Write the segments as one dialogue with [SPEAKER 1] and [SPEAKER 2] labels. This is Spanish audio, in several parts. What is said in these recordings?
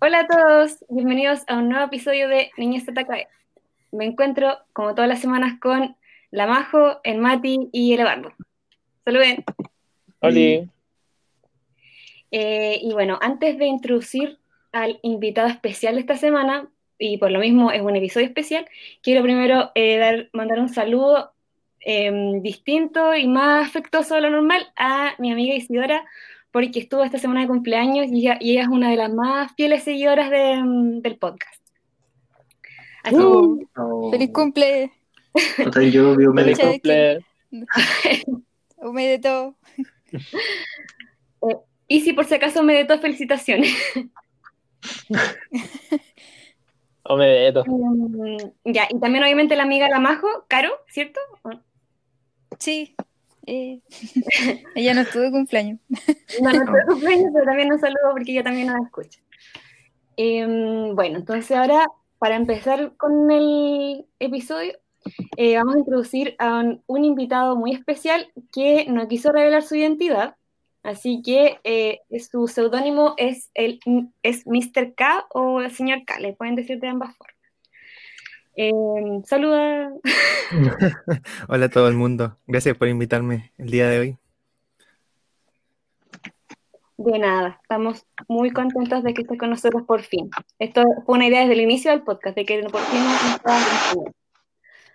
[SPEAKER 1] Hola a todos, bienvenidos a un nuevo episodio de Niñez TKE. Me encuentro, como todas las semanas, con la Majo, el Mati y el Eduardo. Saluden.
[SPEAKER 2] Hola.
[SPEAKER 1] Eh, y bueno, antes de introducir al invitado especial de esta semana, y por lo mismo es un episodio especial, quiero primero eh, dar, mandar un saludo em, distinto y más afectuoso de lo normal a mi amiga Isidora, porque estuvo esta semana de cumpleaños y ella, es una de las más fieles seguidoras mm, del podcast.
[SPEAKER 3] Así uh, ¡Feliz cumple!
[SPEAKER 2] yo vivo ¡Feliz cumple!
[SPEAKER 3] de todo.
[SPEAKER 1] Eh, y si por si acaso me de todo, felicitaciones.
[SPEAKER 2] Omedeto.
[SPEAKER 1] Mm, ya, y también obviamente la amiga Lamajo, Caro, ¿cierto?
[SPEAKER 3] Sí, eh, ella no estuvo de cumpleaños.
[SPEAKER 1] No, no estuvo de cumpleaños, pero también un saludo porque ella también nos escucha. Em, bueno, entonces ahora, para empezar con el episodio, eh, vamos a introducir a un, invitado muy especial que no quiso revelar su identidad, así que eh, su seudónimo es, el, es Mr. K o el señor K, le pueden decir de ambas formas. Em, saluda.
[SPEAKER 4] Hola a todo el mundo. Gracias por invitarme el día de hoy.
[SPEAKER 1] De nada, estamos muy contentos de que estés con nosotros por fin. Esto fue una idea desde el inicio del podcast, de que por fin nos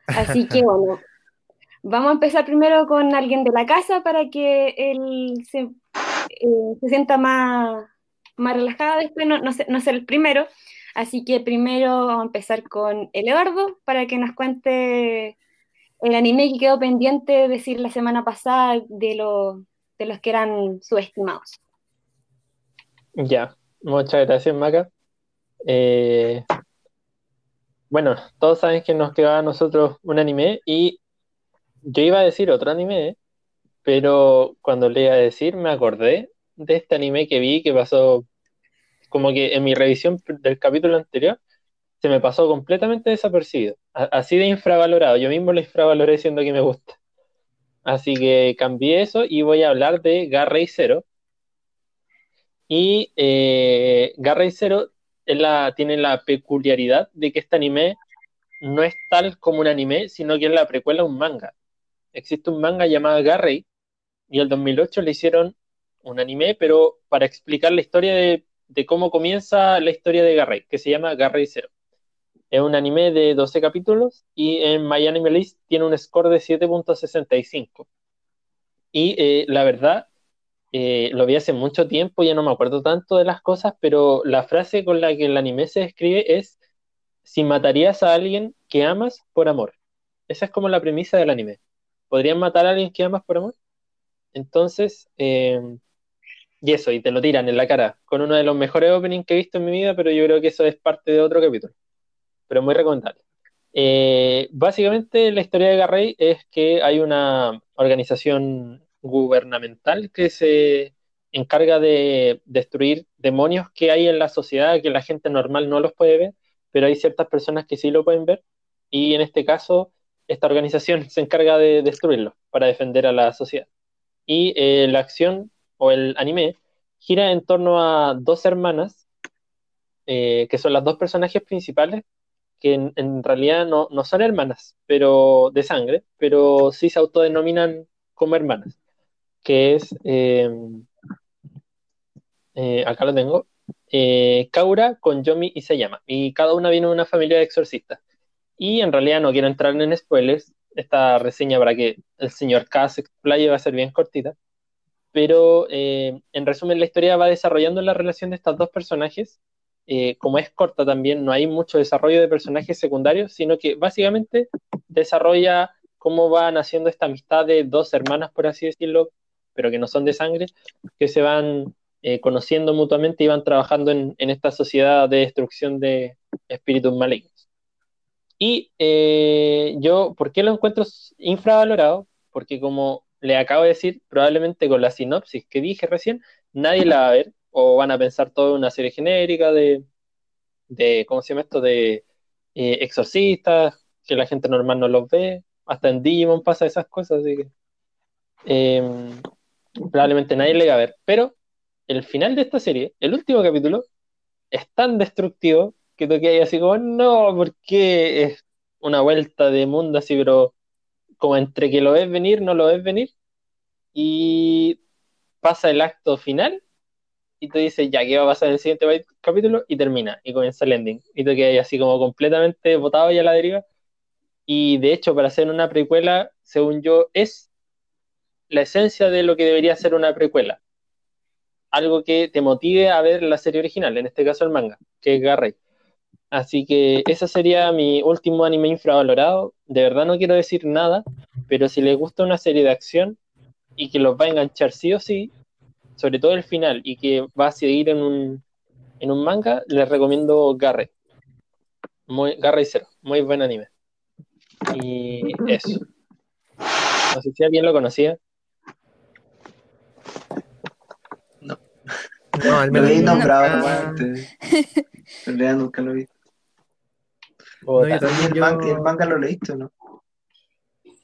[SPEAKER 1] Así que bueno, vamos a empezar primero con alguien de la casa para que él se, eh, sienta más, más relajado, después no, no, no ser el primero. Así que primero vamos a empezar con Eduardo para que nos cuente el anime que quedó pendiente decir la semana pasada de, de los que eran subestimados.
[SPEAKER 2] Ya, muchas gracias, Maca. Eh, bueno, todos saben que nos quedaba a nosotros un anime y yo iba a decir otro anime, pero cuando le iba a decir me acordé de este anime que vi que pasó como que en mi revisión del capítulo anterior se me pasó completamente desapercibido, así de infravalorado, yo mismo lo infravaloré diciendo que me gusta. Así que cambié eso y voy a hablar de Garray Zero. Y eh, Garray Zero tiene la peculiaridad de que este anime no es tal como un anime, sino que es la precuela de un manga. Existe un manga llamado Garray y el 2008 le hicieron un anime, pero para explicar la historia de de cómo comienza la historia de Garrey, que se llama Garrey Zero. Es un anime de 12 capítulos y en My Anime List tiene un score de 7.65. Y eh, la verdad, eh, lo vi hace mucho tiempo, ya no me acuerdo tanto de las cosas, pero la frase con la que el anime se describe es, si matarías a alguien que amas por amor. Esa es como la premisa del anime. ¿Podrían matar a alguien que amas por amor? Entonces, eh, y eso, y te lo tiran en la cara, con uno de los mejores openings que he visto en mi vida, pero yo creo que eso es parte de otro capítulo. Pero muy recomendable. Eh, básicamente la historia de Garrey es que hay una organización gubernamental que se encarga de destruir demonios que hay en la sociedad que la gente normal no los puede ver, pero hay ciertas personas que sí lo pueden ver y en este caso esta organización se encarga de destruirlos para defender a la sociedad. Y eh, la acción o el anime gira en torno a dos hermanas, eh, que son las dos personajes principales, que en, realidad no, son hermanas, pero de sangre, pero sí se autodenominan como hermanas, que es, eh, eh, acá lo tengo, Kaura con Yomi y se llama, y cada una viene de una familia de exorcistas. Y en realidad no quiero entrar en spoilers, esta reseña para que el señor K se explaye va a ser bien cortita pero eh, en resumen la historia va desarrollando la relación de estas dos personajes. Eh, como es corta también, no hay mucho desarrollo de personajes secundarios, sino que básicamente desarrolla cómo va naciendo esta amistad de dos hermanas, por así decirlo, pero que no son de sangre, que se van eh, conociendo mutuamente y van trabajando en, en, esta sociedad de destrucción de espíritus malignos. Y yo, ¿por qué lo encuentro infravalorado? Porque como le acabo de decir, probablemente con la sinopsis que dije recién, nadie la va a ver, o van a pensar todo una serie genérica de, de ¿cómo se llama esto? De eh, exorcistas, que la gente normal no los ve, hasta en Digimon pasa esas cosas, así que em, probablemente nadie le va a ver, pero el final de esta serie, el último capítulo, es tan destructivo que tú quedas así como, no, porque es una vuelta de mundo así, pero como entre que lo ves venir, no lo ves venir, y pasa el acto final, y tú dices, ya, ¿qué va a pasar en el siguiente capítulo? Y termina, y comienza el ending. Y tú quedas así como completamente botado ya a la deriva. Y de hecho, para hacer una precuela, según yo, es la esencia de lo que debería ser una precuela. Algo que te motive a ver la serie original, en este caso el manga, que es Garrett. Así que ese sería mi último anime infravalorado. De verdad no quiero decir nada, pero si les gusta una serie de acción y que los va a enganchar sí o sí, sobre todo el final, y que va a seguir en un, en un manga, les recomiendo Garrett. Muy, Garrett Zero, muy buen anime. Y eso. No sé si alguien lo conocía.
[SPEAKER 5] No.
[SPEAKER 4] No, al
[SPEAKER 5] Lo
[SPEAKER 4] menos
[SPEAKER 5] leí
[SPEAKER 4] nunca-
[SPEAKER 5] nombrado antes. En realidad nunca lo vi.
[SPEAKER 4] No, yo.
[SPEAKER 5] ¿Y el,
[SPEAKER 4] yo-
[SPEAKER 5] manga, el manga lo leíste no?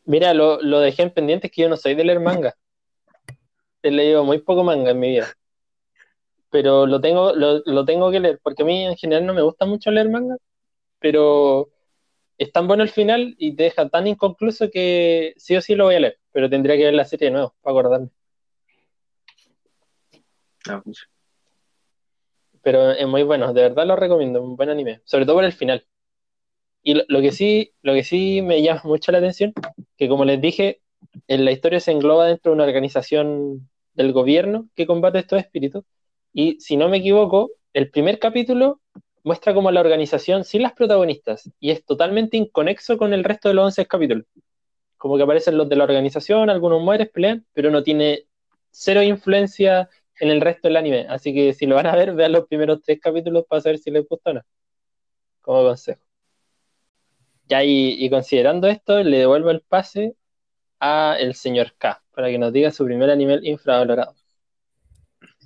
[SPEAKER 2] Mira, lo, lo dejé en pendiente, es que yo no soy de leer manga. He leído muy poco manga en mi vida. Pero lo tengo, lo, lo tengo que leer, porque a mí en general no me gusta mucho leer manga, pero es tan bueno el final y te deja tan inconcluso que sí o sí lo voy a leer, pero tendría que ver la serie de nuevo para acordarme.
[SPEAKER 5] Ah, pues.
[SPEAKER 2] Pero es muy bueno, de verdad lo recomiendo, un buen anime, sobre todo por el final. Y lo, que sí, lo que sí me llama mucho la atención, que como les dije, en la historia se engloba dentro de una organización del gobierno que combate estos espíritus. Y si no me equivoco, el primer capítulo muestra como la organización sin las protagonistas y es totalmente inconexo con el resto de los 11 capítulos. Como que aparecen los de la organización, algunos mueren, pelean, pero no tiene cero influencia en el resto del anime. Así que si lo van a ver, vean los primeros tres capítulos para saber si les gusta o no. Como consejo. Ya, y, y considerando esto, le devuelvo el pase a el señor K para que nos diga su primer anime infravalorado.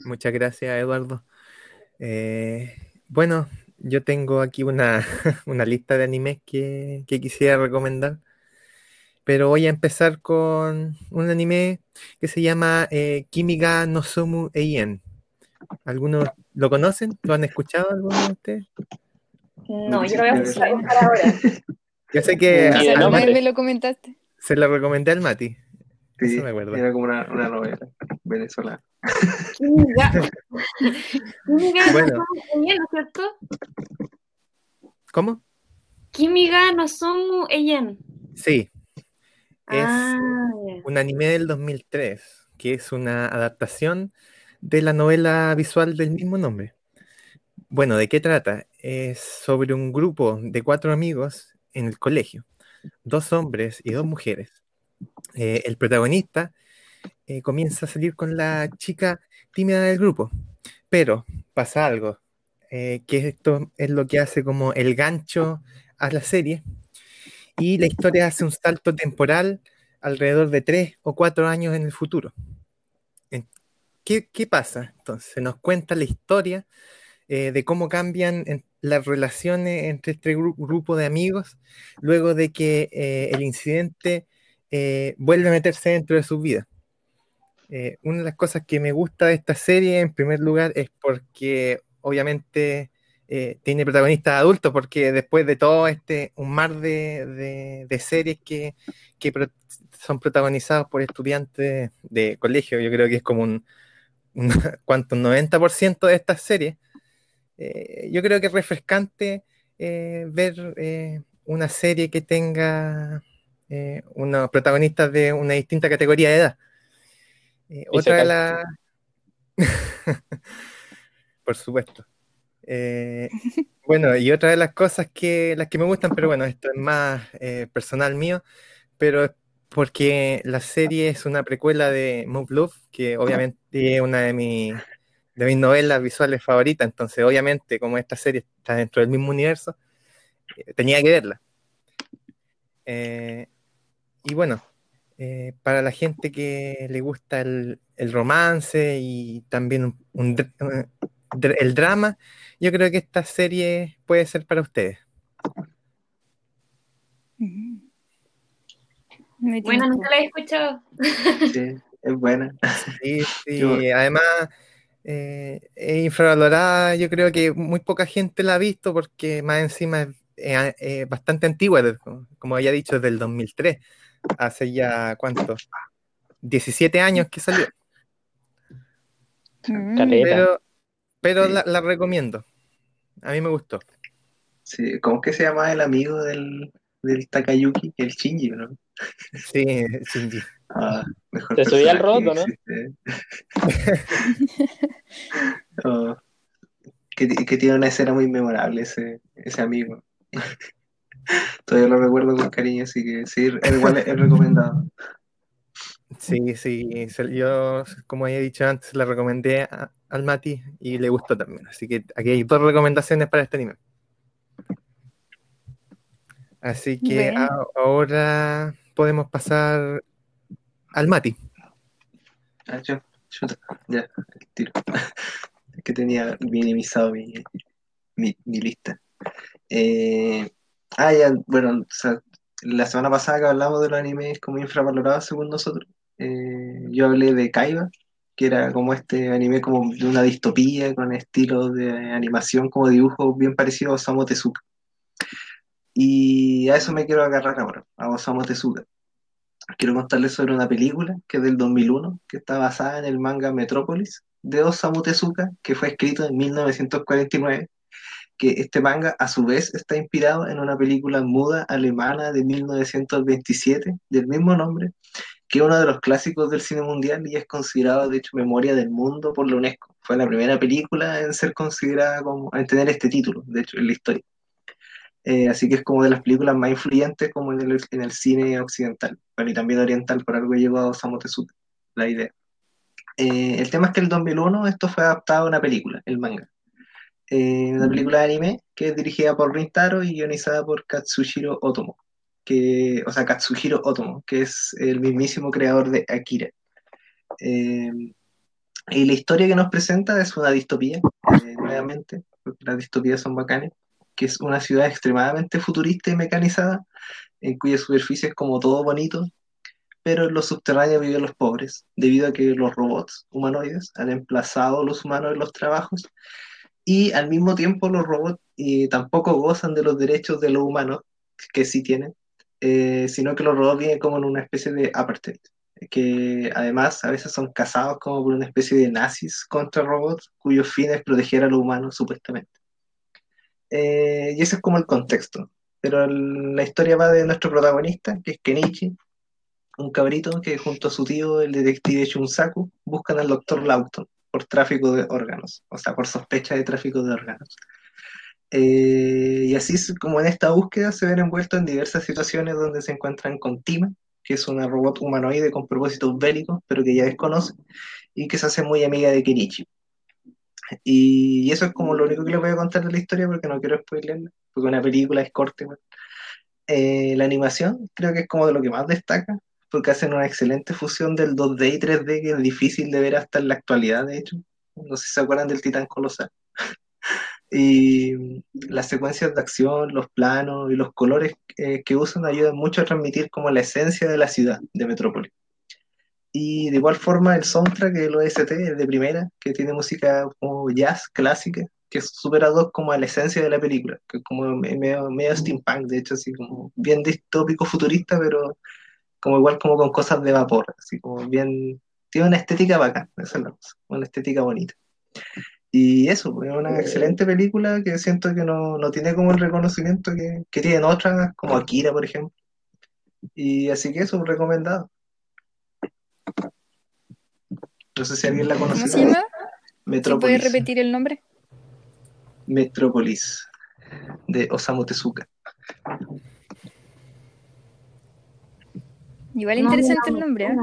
[SPEAKER 4] Muchas gracias, Eduardo. Eh, bueno, yo tengo aquí una, una lista de animes que, que quisiera recomendar, pero voy a empezar con un anime que se llama eh, Kimi ga no Somu Eien. ¿Algunos lo conocen? ¿Lo han escuchado alguno de ustedes?
[SPEAKER 1] No, yo lo voy a buscar ahora.
[SPEAKER 4] Yo sé que
[SPEAKER 3] me lo comentaste.
[SPEAKER 4] se lo recomendé al Mati.
[SPEAKER 5] Sí,
[SPEAKER 4] Eso me acuerdo.
[SPEAKER 5] era como una, una novela venezolana.
[SPEAKER 4] Bueno.
[SPEAKER 1] no somos ella, ¿no es cierto?
[SPEAKER 4] ¿Cómo?
[SPEAKER 1] Kimiga no somos ella.
[SPEAKER 4] Sí, es
[SPEAKER 1] Ah,
[SPEAKER 4] un anime del 2003, que es una adaptación de la novela visual del mismo nombre. Bueno, ¿de qué trata? Es sobre un grupo de cuatro amigos en el colegio, dos hombres y dos mujeres. Eh, el protagonista eh, comienza a salir con la chica tímida del grupo, pero pasa algo, eh, que esto es lo que hace como el gancho a la serie, y la historia hace un salto temporal alrededor de tres o cuatro años en el futuro. ¿Qué, qué pasa? Entonces, nos cuenta la historia eh, de cómo cambian las relaciones entre este gru- grupo de amigos luego de que eh, el incidente eh, vuelve a meterse dentro de sus vidas. Eh, una de las cosas que me gusta de esta serie, en primer lugar, es porque obviamente tiene protagonistas adultos, porque después de todo este, un mar de, de- series que, que pro- son protagonizados por estudiantes de colegio, yo creo que es como un, un. Un 90% de estas series. Eh, yo creo que es refrescante eh, ver eh, una serie que tenga eh, unos protagonistas de una distinta categoría de edad. Otra de las... Por supuesto. Bueno, y otra de las cosas que las que me gustan, pero bueno, esto es más personal mío, pero es porque la serie es una precuela de Move Love, que obviamente es una de, mis de mis novelas visuales favoritas, entonces obviamente como esta serie está dentro del mismo universo, eh, tenía que verla. Eh, y bueno, eh, para la gente que le gusta el, el romance y también un- el drama, yo creo que esta serie puede ser para ustedes.
[SPEAKER 1] Bueno, nunca la he escuchado.
[SPEAKER 5] Sí, es buena.
[SPEAKER 4] Sí, sí, además eh, es infravalorada, yo creo que muy poca gente la ha visto porque más encima es eh, eh, bastante antigua, como había dicho, desde el 2003, hace ya, ¿cuánto? 17 años que salió,
[SPEAKER 3] Mm.
[SPEAKER 2] Caleta.
[SPEAKER 4] pero, pero
[SPEAKER 5] Sí.
[SPEAKER 4] la, la recomiendo, a mí me gustó.
[SPEAKER 5] Sí, ¿cómo que se llama el amigo del, del Takayuki? El Shinji, ¿no?
[SPEAKER 4] Sí, Shinji.
[SPEAKER 5] Ah, mejor
[SPEAKER 2] Te subí al roto, ¿no?
[SPEAKER 5] que existe. Oh, que, que tiene una escena muy memorable ese, ese amigo. Todavía lo recuerdo con cariño, así que sí, igual es recomendado.
[SPEAKER 4] Sí, sí, yo, como había dicho antes, la recomendé a- al Mati y le gustó también. Así que aquí hay dos recomendaciones para este anime. Así que a- ahora podemos pasar al Mati.
[SPEAKER 5] Ah, ya, chuta, ya, el tiro. Es que tenía minimizado mi, mi, mi lista. Eh, ah, ya, bueno, o sea, la semana pasada que hablamos de los animes como infravalorados según nosotros, eh, yo hablé de Kaiba, que era como este anime como de una distopía con estilos de animación como dibujos bien parecidos a Osamu Tezuka. Y a eso me quiero agarrar ahora, a Osamu Tezuka. Quiero contarles sobre una película que es del 2001, que está basada en el manga Metrópolis de Osamu Tezuka, que fue escrito en 1949, que este manga a su vez está inspirado en una película muda alemana de 1927 del mismo nombre, que es uno de los clásicos del cine mundial y es considerado de hecho memoria del mundo por la UNESCO. Fue la primera película en ser considerada como, en tener este título, de hecho, en la historia. Eh, así que es como de las películas más influyentes como en el, en el cine occidental, bueno, y también oriental, por algo llegó a Osamu Tezuka, la idea. Eh, el tema es que el 2001 esto fue adaptado a una película, el manga. Eh, una película de anime que es dirigida por Rintaro y guionizada por Katsuhiro Otomo, que, o sea, Katsuhiro Otomo, que es el mismísimo creador de Akira. Eh, y la historia que nos presenta es una distopía, eh, nuevamente, porque las distopías son bacanes, que es una ciudad extremadamente futurista y mecanizada, en cuya superficie es como todo bonito, pero en los subterráneos viven los pobres, debido a que los robots humanoides han emplazado a los humanos en los trabajos y al mismo tiempo los robots tampoco gozan de los derechos de los humanos, que sí tienen, eh, sino que los robots viven como en una especie de apartheid, que además a veces son cazados como por una especie de nazis contra robots, cuyos fines es proteger a los humanos supuestamente. Eh, y ese es como el contexto. Pero la historia va de nuestro protagonista, que es Kenichi, un cabrito que junto a su tío, el detective Shunsaku, buscan al doctor Laughton por tráfico de órganos, o sea, por sospecha de tráfico de órganos. Eh, y así como en esta búsqueda se ven envueltos en diversas situaciones donde se encuentran con Tima, que es una robot humanoide con propósitos bélicos, pero que ya desconoce, y que se hace muy amiga de Kenichi. Y eso es como lo único que les voy a contar de la historia porque no quiero spoilerla, porque una película es corta. Eh, la animación creo que es como de lo que más destaca, porque hacen una excelente fusión del 2D y 3D que es difícil de ver hasta en la actualidad, de hecho. No sé si se acuerdan del Titán Colosal. Y las secuencias de acción, los planos y los colores eh, que usan ayudan mucho a transmitir como la esencia de la ciudad de Metrópolis. Y de igual forma el soundtrack, el OST, es de primera, que tiene música como jazz clásica, que es súper ad como a la esencia de la película, que es como me- medio, medio steampunk, de hecho, así como bien distópico futurista, pero como igual como con cosas de vapor, así como bien, tiene una estética bacán, esa es la cosa, una estética bonita. Y eso, pues, es una excelente película que siento que no, no tiene como el reconocimiento que, que tienen otras, como Akira, por ejemplo. Y así que eso, recomendado. No sé si alguien la
[SPEAKER 3] ¿Cómo
[SPEAKER 5] conoce.
[SPEAKER 3] se llama? ¿Se puede
[SPEAKER 5] Metrópolis.
[SPEAKER 3] repetir el nombre?
[SPEAKER 5] Metrópolis, de Osamu Tezuka.
[SPEAKER 3] Igual
[SPEAKER 1] No,
[SPEAKER 3] interesante
[SPEAKER 1] no,
[SPEAKER 3] el nombre, ¿eh?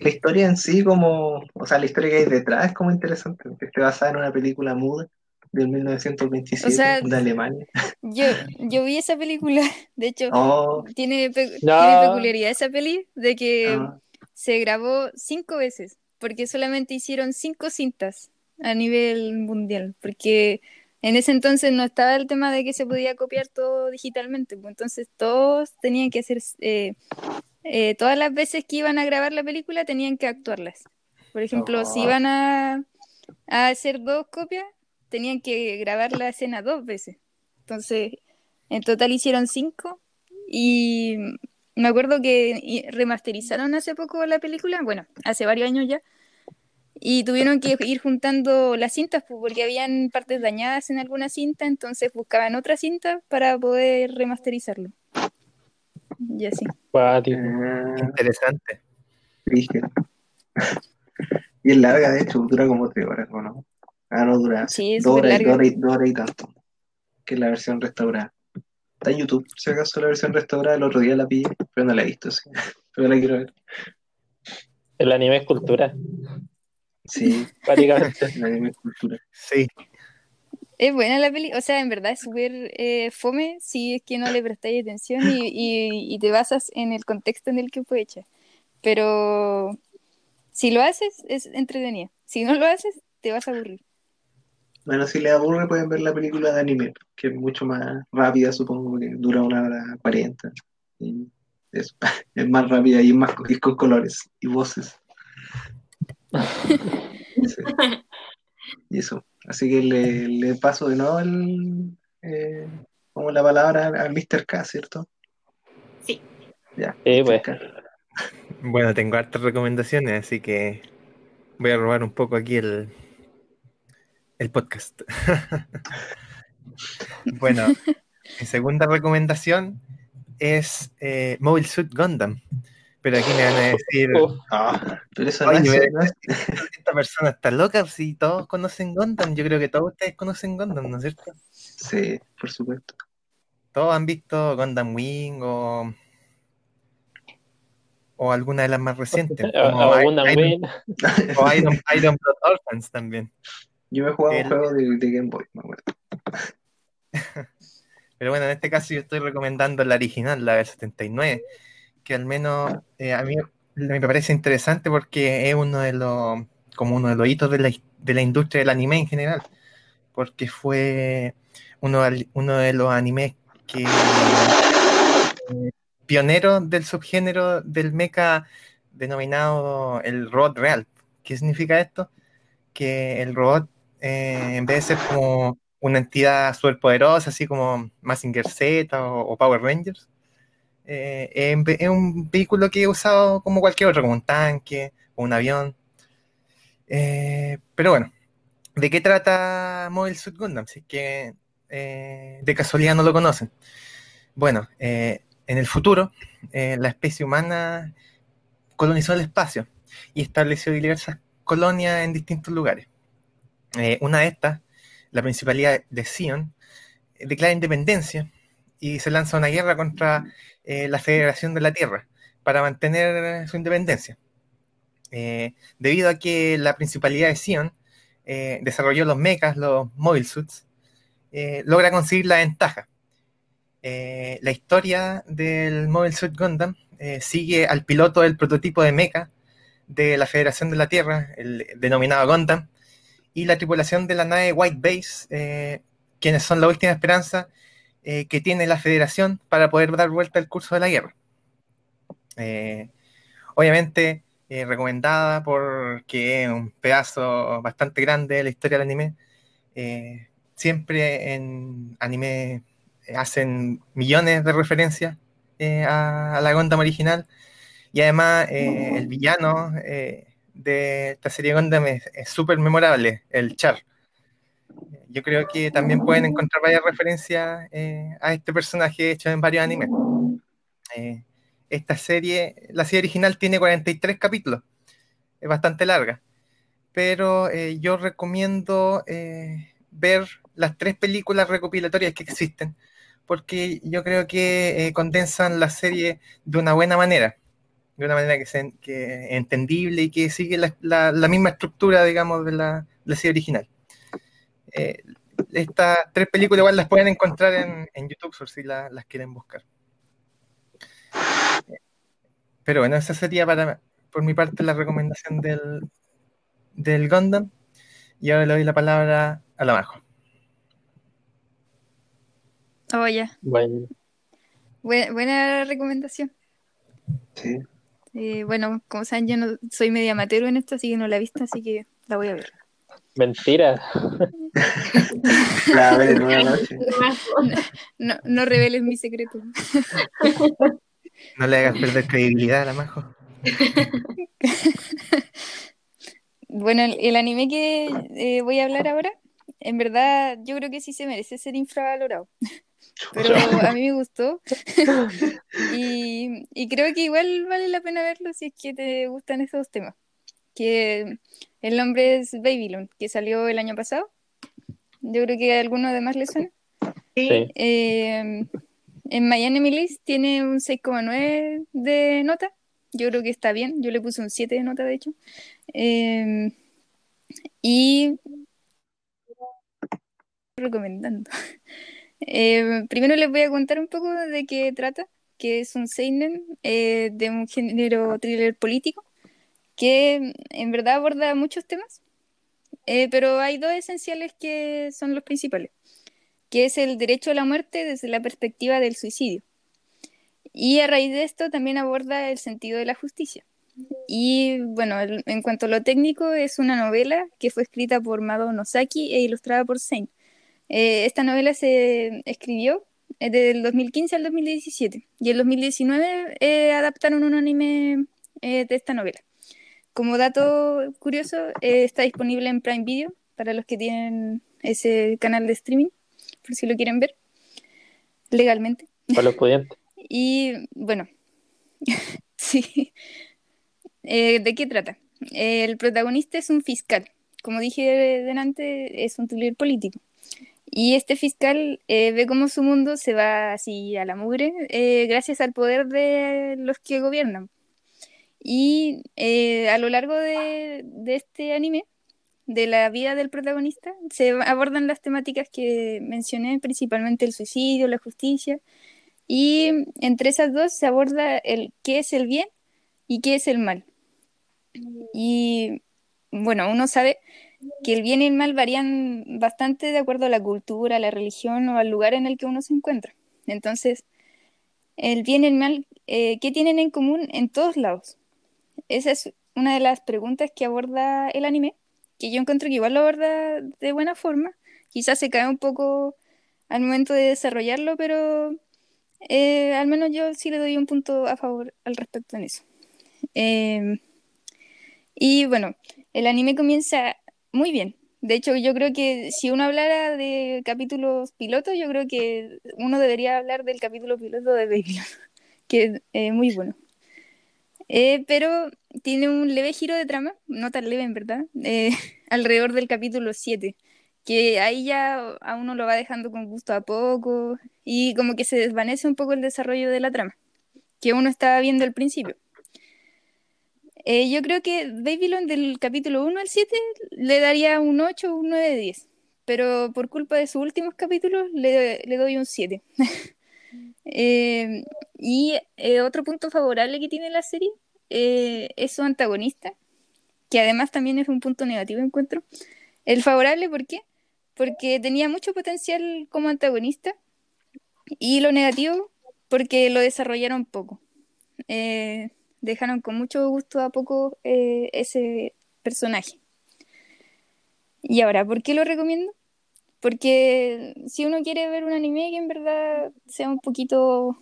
[SPEAKER 5] La historia en sí, como, o sea, la historia que hay detrás es como interesante, porque está basada en una película muda del 1927
[SPEAKER 3] O sea,
[SPEAKER 5] de Alemania.
[SPEAKER 3] Yo, yo vi esa película, de hecho,
[SPEAKER 5] Oh,
[SPEAKER 3] tiene, pe-
[SPEAKER 2] No.
[SPEAKER 3] tiene peculiaridad esa peli de que
[SPEAKER 5] ah,
[SPEAKER 3] se grabó cinco veces, porque solamente hicieron cinco cintas a nivel mundial, porque en ese entonces no estaba el tema de que se podía copiar todo digitalmente, pues entonces todos tenían que hacer, eh, eh, todas las veces que iban a grabar la película tenían que actuarlas, Por ejemplo, si
[SPEAKER 5] Oh.
[SPEAKER 3] iban a, a hacer dos copias, tenían que grabar la escena dos veces. Entonces, en total hicieron cinco. Y me acuerdo que remasterizaron hace poco la película, bueno, hace varios años ya. Y tuvieron que ir juntando las cintas pues, porque habían partes dañadas en alguna cinta, entonces buscaban otra cinta para poder remasterizarlo. Y así.
[SPEAKER 2] Cuático.
[SPEAKER 5] Ah,
[SPEAKER 4] Interesante.
[SPEAKER 5] es larga, de hecho, dura como tres horas, ¿o no? Ah, no dura.
[SPEAKER 3] Sí, es
[SPEAKER 5] horas, y- horas y- y tanto. Que es la versión restaurada. Está en YouTube, si acaso la versión restaurada, el otro día la pillé, pero no la he visto, sí. Pero la quiero ver.
[SPEAKER 2] El anime es cultura,
[SPEAKER 5] Sí,
[SPEAKER 2] prácticamente.
[SPEAKER 5] el anime es cultura.
[SPEAKER 4] Sí,
[SPEAKER 3] Es buena la peli, o sea, en verdad es súper eh, fome si es que no le prestáis atención y, y- y te basas en el contexto en el que fue hecha. Pero si lo haces, es entretenida. Si no lo haces, te vas a aburrir.
[SPEAKER 5] Bueno, si les aburre, pueden ver la película de anime, que es mucho más rápida, supongo, que dura una hora cuarenta. Y es, es más rápida y es más y con colores y voces. Sí. Y eso. Así que le, le paso de nuevo el, eh, como la palabra al Mr. K, ¿cierto?
[SPEAKER 1] Sí.
[SPEAKER 5] Ya.
[SPEAKER 2] Sí,
[SPEAKER 5] Mr.
[SPEAKER 2] pues.
[SPEAKER 4] Bueno, tengo hartas recomendaciones, así que voy a robar un poco aquí el, el podcast. bueno, mi segunda recomendación es eh, Mobile Suit Gundam. Pero aquí me van a decir,
[SPEAKER 2] Uf,
[SPEAKER 5] Ah, pero eso
[SPEAKER 4] Oye,
[SPEAKER 5] no es, no
[SPEAKER 4] esta persona está loca, si todos conocen Gundam, yo creo que todos ustedes conocen Gundam, ¿no es cierto?
[SPEAKER 5] Sí, por supuesto.
[SPEAKER 4] Todos han visto Gundam Wing o, o alguna de las más recientes,
[SPEAKER 2] a-
[SPEAKER 4] como Iron, o Iron, Iron Blood Orphans también.
[SPEAKER 5] Yo me he jugado
[SPEAKER 4] El-
[SPEAKER 5] un juego de, de Game Boy, me acuerdo.
[SPEAKER 4] Pero bueno, en este caso yo estoy recomendando la original, la del 79, que al menos eh, a mí me parece interesante porque es uno de los, como uno de los hitos de la, de la industria del anime en general, porque fue uno, uno de los animes que eh, pionero del subgénero del mecha denominado el robot real. ¿Qué significa esto? Que el robot, eh, en vez de ser como una entidad superpoderosa, así como Mazinger Z o, Power Rangers, eh, es un vehículo que he usado como cualquier otro, como un tanque o un avión. Eh, pero bueno, ¿de qué trata Mobile Suit Gundam? Si es que de casualidad no lo conocen. Bueno, en el futuro, la especie humana colonizó el espacio y estableció diversas colonias en distintos lugares. Eh, una de estas, la Principalidad de Sion, declara independencia y se lanza una guerra contra eh, la Federación de la Tierra para mantener su independencia. Eh, debido a que la Principalidad de Sion desarrolló los mechas, los mobile suits, logra conseguir la ventaja. La historia del Mobile Suit Gundam sigue al piloto del prototipo de mecha de la Federación de la Tierra, el denominado Gundam, y la tripulación de la nave White Base, eh, quienes son la última esperanza eh, que tiene la Federación para poder dar vuelta al curso de la guerra. Eh, obviamente, recomendada porque es un pedazo bastante grande de la historia del anime. Siempre en anime hacen millones de referencias a, la Gundam original. Y además, el villano de esta serie Gundam es súper memorable, el Char. Yo creo que también pueden encontrar varias referencias eh, a este personaje hecho en varios animes. Eh, esta serie, la serie original tiene 43 capítulos, es bastante larga, pero eh, yo recomiendo eh, ver las tres películas recopilatorias que existen, porque yo creo que condensan la serie de una buena manera, de una manera que, se, que entendible y que sigue la, la, la misma estructura, digamos, de la, de la serie original. Eh, estas tres películas igual las pueden encontrar en, en YouTube por si la, las quieren buscar. Pero bueno, esa sería para, por mi parte la recomendación del, del Gundam. Y ahora le doy la palabra a la Majo.
[SPEAKER 3] Oh, ya.
[SPEAKER 2] Bueno.
[SPEAKER 3] Buena, buena recomendación.
[SPEAKER 5] Sí.
[SPEAKER 3] Eh, bueno, como saben, yo no soy media amateur en esto, así que no la he visto, así que la voy a ver.
[SPEAKER 2] Mentira.
[SPEAKER 5] La ver.
[SPEAKER 3] No, no reveles mi secreto.
[SPEAKER 4] No le hagas perder credibilidad a la Majo.
[SPEAKER 3] Bueno, el, el anime que eh, voy a hablar ahora, en verdad yo creo que sí se merece ser infravalorado. Pero a mí me gustó. y, y creo que igual vale la pena verlo si es que te gustan esos temas. Que el nombre es Babylon, que salió el año pasado. Yo creo que a alguno además le suena.
[SPEAKER 2] Sí.
[SPEAKER 3] Eh, en Miami List tiene un 6,9 de nota. Yo creo que está bien. Yo le puse un 7 de nota, de hecho. Eh, y recomendando. Eh, primero les voy a contar un poco de qué trata, que es un seinen eh, de un género thriller político, que en verdad aborda muchos temas, eh, pero hay dos esenciales que son los principales, que es el derecho a la muerte desde la perspectiva del suicidio. Y a raíz de esto también aborda el sentido de la justicia. Y bueno, en cuanto a lo técnico, es una novela que fue escrita por Mado Nosaki e ilustrada por Sein. Eh, esta novela se escribió eh, del 2015 al 2017 y en 2019 eh, adaptaron un anime eh, de esta novela. Como dato curioso, eh, está disponible en Prime Video para los que tienen ese canal de streaming, por si lo quieren ver legalmente.
[SPEAKER 2] Para los pudientes.
[SPEAKER 3] Y bueno, sí. ¿de qué trata? El protagonista es un fiscal. Como dije delante, es un thriller político. Y este fiscal eh, ve cómo su mundo se va así a la mugre eh, gracias al poder de los que gobiernan. Y eh, a lo largo de, de este anime, de la vida del protagonista, se abordan las temáticas que mencioné, principalmente el suicidio, la justicia, y entre esas dos se aborda el qué es el bien y qué es el mal. Y bueno, uno sabe que el bien y el mal varían bastante de acuerdo a la cultura, a la religión o al lugar en el que uno se encuentra. Entonces, el bien y el mal, eh, ¿qué tienen en común en todos lados? Esa es una de las preguntas que aborda el anime, que yo encuentro que igual lo aborda de buena forma. Quizás se cae un poco al momento de desarrollarlo, pero eh, al menos yo sí le doy un punto a favor al respecto en eso. Eh, y bueno, el anime comienza muy bien. De hecho, yo creo que si uno hablara de capítulos pilotos, yo creo que uno debería hablar del capítulo piloto de Babylon, que es eh, muy bueno. Eh, pero tiene un leve giro de trama, no tan leve en verdad, eh, alrededor del capítulo 7, que ahí ya a uno lo va dejando con gusto a poco y como que se desvanece un poco el desarrollo de la trama, que uno estaba viendo al principio. Eh, yo creo que Babylon del capítulo 1 al 7 le daría un 8 o un 9 de 10, pero por culpa de sus últimos capítulos le, le doy un 7. Eh, y eh, otro punto favorable que tiene la serie eh, es su antagonista, que además también es un punto negativo, encuentro. El favorable, ¿por qué? Porque tenía mucho potencial como antagonista, y lo negativo, porque lo desarrollaron poco. Eh, dejaron con mucho gusto a poco eh, ese personaje. Y ahora, ¿por qué lo recomiendo? Porque si uno quiere ver un anime que en verdad sea un poquito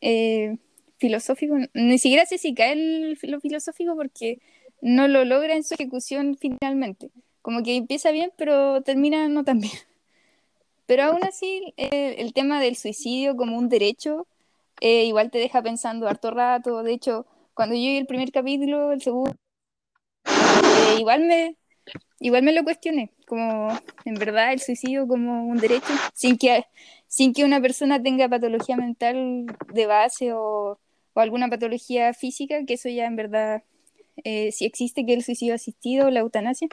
[SPEAKER 3] eh, filosófico, ni siquiera sé si cae lo filosófico porque no lo logra en su ejecución finalmente. Como que empieza bien, pero termina no tan bien. Pero aún así, el tema del suicidio como un derecho, eh, igual te deja pensando harto rato. De hecho, cuando yo vi el primer capítulo, el segundo, eh, igual me, igual me lo cuestioné, como en verdad el suicidio como un derecho, sin que, sin que una persona tenga patología mental de base o, o alguna patología física, que eso ya en verdad eh, sí existe, que el suicidio asistido, la eutanasia,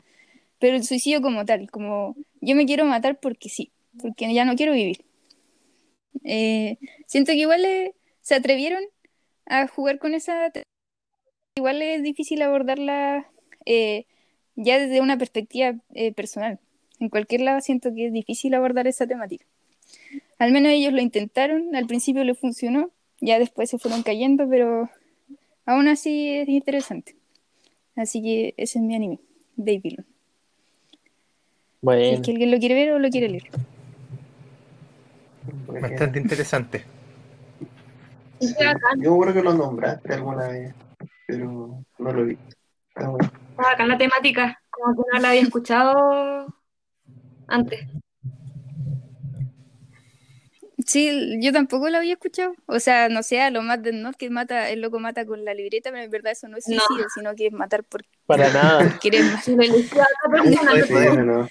[SPEAKER 3] pero el suicidio como tal, como yo me quiero matar porque sí, porque ya no quiero vivir. Eh, siento que igual eh, se atrevieron a jugar con esa... Igual es difícil abordarla eh, ya desde una perspectiva eh, personal. En cualquier lado siento que es difícil abordar esa temática. Al menos ellos lo intentaron, al principio les funcionó, ya después se fueron cayendo, pero aún así es interesante. Así que ese es mi anime, Babylon. Si
[SPEAKER 2] Bueno,
[SPEAKER 3] es que alguien lo quiere ver o lo quiere leer.
[SPEAKER 4] Bastante interesante.
[SPEAKER 5] Yo creo que lo nombraste alguna vez, pero no lo vi. Está bueno.
[SPEAKER 1] Acá en la temática, como que no la había escuchado antes.
[SPEAKER 3] Sí, yo tampoco lo había escuchado. O sea, no sé, a lo más del norte que mata, el loco mata con la libreta, pero en verdad eso no es
[SPEAKER 1] No.
[SPEAKER 3] suicidio, sino que es matar por,
[SPEAKER 2] para nada.
[SPEAKER 3] por querer más.
[SPEAKER 1] Si lo eligió a otra persona,
[SPEAKER 5] Sí,
[SPEAKER 1] no puedo.
[SPEAKER 5] no.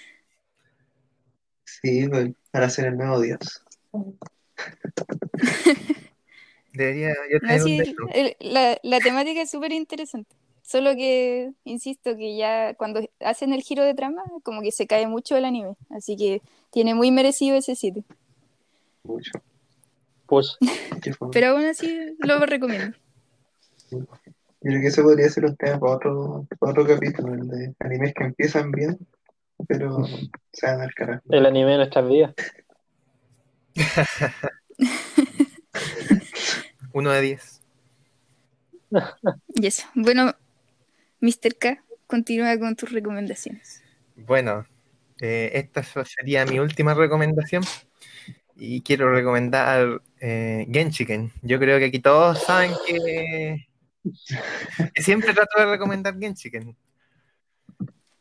[SPEAKER 5] Sí, pues, para ser el nuevo Dios.
[SPEAKER 4] Debería yo tener un
[SPEAKER 3] Así,
[SPEAKER 4] de
[SPEAKER 3] el- la, la temática es súper interesante. Solo que, insisto, que ya cuando hacen el giro de trama, como que se cae mucho el anime. Así que tiene muy merecido ese sitio.
[SPEAKER 5] Mucho.
[SPEAKER 2] Pues.
[SPEAKER 3] Pero aún así lo recomiendo.
[SPEAKER 5] Yo creo que eso podría ser un tema para otro, para otro capítulo, el de animes que empiezan bien, pero se van al carajo.
[SPEAKER 2] el anime de nuestras vidas.
[SPEAKER 4] Uno de diez.
[SPEAKER 3] Y eso. Bueno, Mr. K, continúa con tus recomendaciones.
[SPEAKER 4] Bueno, eh, esta sería mi última recomendación. Y quiero recomendar eh, Genshiken. Yo creo que aquí todos saben que, que siempre trato de recomendar Genshiken.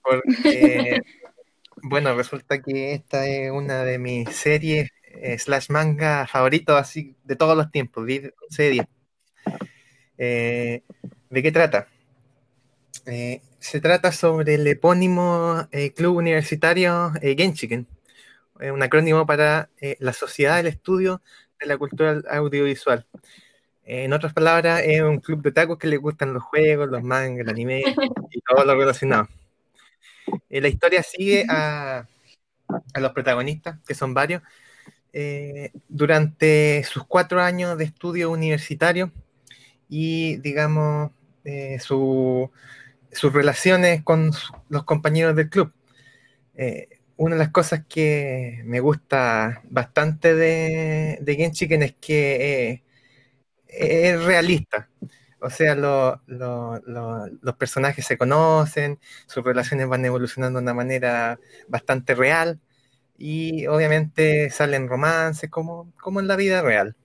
[SPEAKER 4] Porque, bueno, resulta que esta es una de mis series eh, slash manga favoritos así de todos los tiempos, 10, 11 de 10. Eh, ¿de qué trata? Eh, se trata sobre el epónimo eh, club universitario eh, Genshiken, un acrónimo para la Sociedad del Estudio de la Cultura Audiovisual. En otras palabras, es un club de tacos que le gustan los juegos, los mangas, el anime y todo lo relacionado. La historia sigue a, a los protagonistas, que son varios, eh, durante sus cuatro años de estudio universitario y, digamos, eh, su- sus relaciones con los compañeros del club. Eh, una de las cosas que me gusta bastante de, de es que es realista. O sea, lo- lo- lo- los personajes se conocen, sus relaciones van evolucionando de una manera bastante real y obviamente salen romances como, como en la vida real.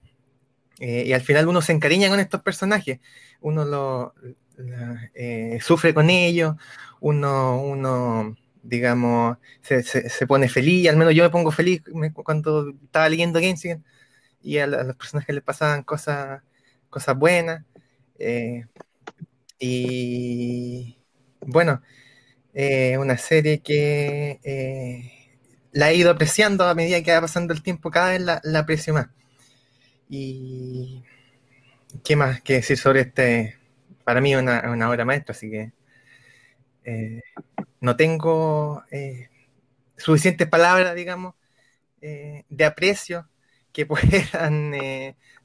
[SPEAKER 4] Eh, y al final uno se encariña con estos personajes, uno lo, la- eh, sufre con ellos, uno, uno digamos, se, se- se pone feliz, al menos yo me pongo feliz cuando estaba leyendo Genshin y a, a los personajes les pasaban cosas, cosas buenas. eh, y bueno, eh, una serie que eh, la he ido apreciando a medida que va pasando el tiempo, cada vez la, aprecio más. Y qué más que decir sobre este, para mí una, una obra maestra, así que eh, no tengo eh, suficientes palabras, digamos, eh, de aprecio que puedan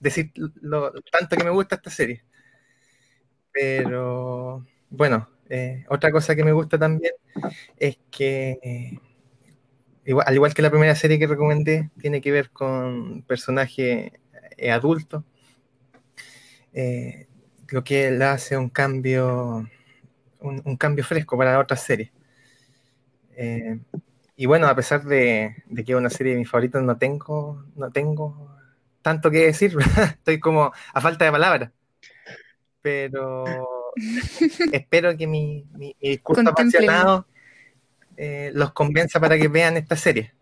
[SPEAKER 4] decir lo tanto que me gusta esta serie. Pero bueno, otra cosa que me gusta también es que, igual- al igual que la primera serie que recomendé, tiene que ver con personajes eh, adultos, eh, lo que le hace un cambio, un, un cambio fresco para otras series. Eh, y bueno, a pesar de, de que es una serie de mis favoritos, no tengo, no tengo tanto que decir, estoy como a falta de palabras. Pero espero que mi, mi- mi discurso apasionado eh, los convenza para que vean esta serie.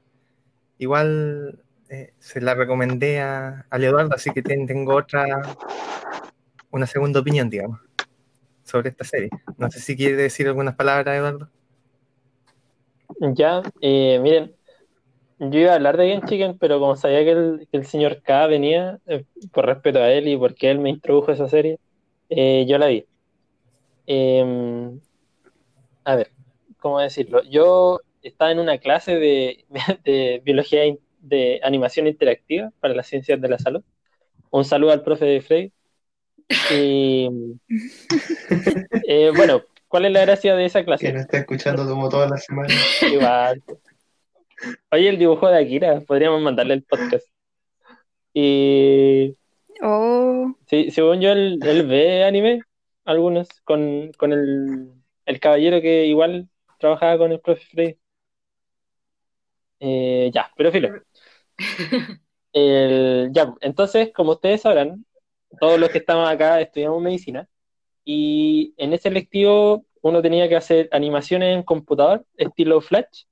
[SPEAKER 4] Igual eh, se la recomendé a, a Eduardo, así que ten- tengo otra, una segunda opinión, digamos, sobre esta serie. No sé si quiere decir algunas palabras, Eduardo.
[SPEAKER 2] Ya, eh, miren, yo iba a hablar de Genshiken, pero como sabía que el, que el señor K venía, eh, por respeto a él y porque él me introdujo esa serie, yo la vi. Eh, a ver, ¿cómo decirlo? Yo estaba en una clase de, de biología in- de animación interactiva para las ciencias de la salud. Un saludo al profe de Frey. Y eh, bueno, ¿cuál es la gracia de esa clase?
[SPEAKER 5] Que nos está escuchando como todas las semanas.
[SPEAKER 2] Igual. Oye, el dibujo de Akira, podríamos mandarle el podcast. Y
[SPEAKER 3] Oh,
[SPEAKER 2] sí, según yo, él, él ve anime algunos con, con el, el caballero que igual trabajaba con el profe Freddy. Eh, ya, pero filo. El- ya, entonces, como ustedes sabrán, todos los que estamos acá estudiamos medicina y en ese lectivo uno tenía que hacer animaciones en computador, estilo Flash,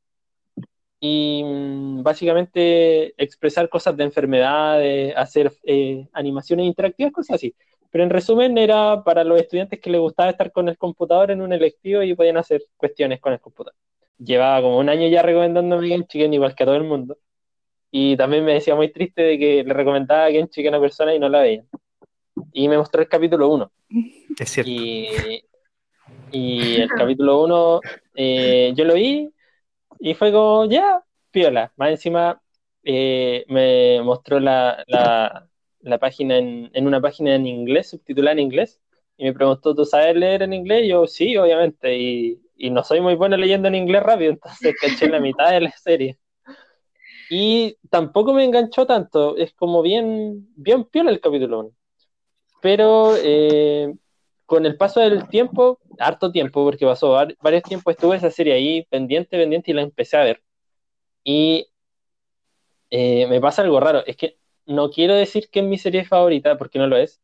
[SPEAKER 2] y mm, básicamente expresar cosas de enfermedades, hacer eh, animaciones interactivas, cosas así. Pero en resumen era para los estudiantes que les gustaba estar con el computador en un electivo y podían hacer cuestiones con el computador. Llevaba como un año ya recomendándome Game Chicken igual que a todo el mundo. Y también me decía muy triste de que le recomendaba Game Chicken a personas y no la veían. Y me mostró el capítulo 1.
[SPEAKER 4] Es cierto.
[SPEAKER 2] Y, y el capítulo 1 yo lo vi y fue como, ya, piola. Más encima eh, me mostró la, la, la página en, en una página en inglés, subtitulada en inglés, y me preguntó, ¿tú sabes leer en inglés? Y yo, sí, obviamente, y, y no soy muy bueno leyendo en inglés rápido, entonces caché la mitad de la serie. Y tampoco me enganchó tanto, es como bien, bien piola el capítulo 1. Pero eh, con el paso del tiempo, harto tiempo, porque pasó var- varios tiempos, estuve esa serie ahí pendiente, pendiente y la empecé a ver. Y eh, me pasa algo raro, es que no quiero decir que es mi serie favorita, porque no lo es.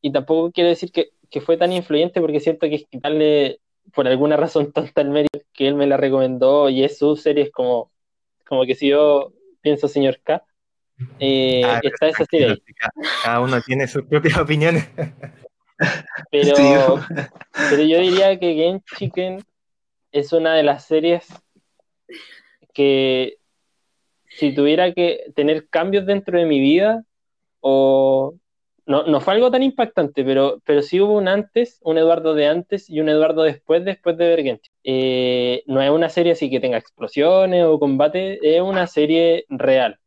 [SPEAKER 2] Y tampoco quiero decir que, que fue tan influyente, porque siento que es quitarle, por alguna razón tonta, el mérito que él me la recomendó y es su serie, es como, como que si yo pienso señor K, eh,
[SPEAKER 4] Ah,
[SPEAKER 2] está esa serie ahí.
[SPEAKER 4] Cada, cada uno tiene sus propias opiniones.
[SPEAKER 2] Pero,
[SPEAKER 5] Sí.
[SPEAKER 2] pero yo diría que Game Chicken es una de las series que si tuviera que tener cambios dentro de mi vida, o no, no fue algo tan impactante, pero, pero sí hubo un antes, un Eduardo de antes y un Eduardo después, después de Chicken. Eh, no es una serie así que tenga explosiones o combate, es una serie real,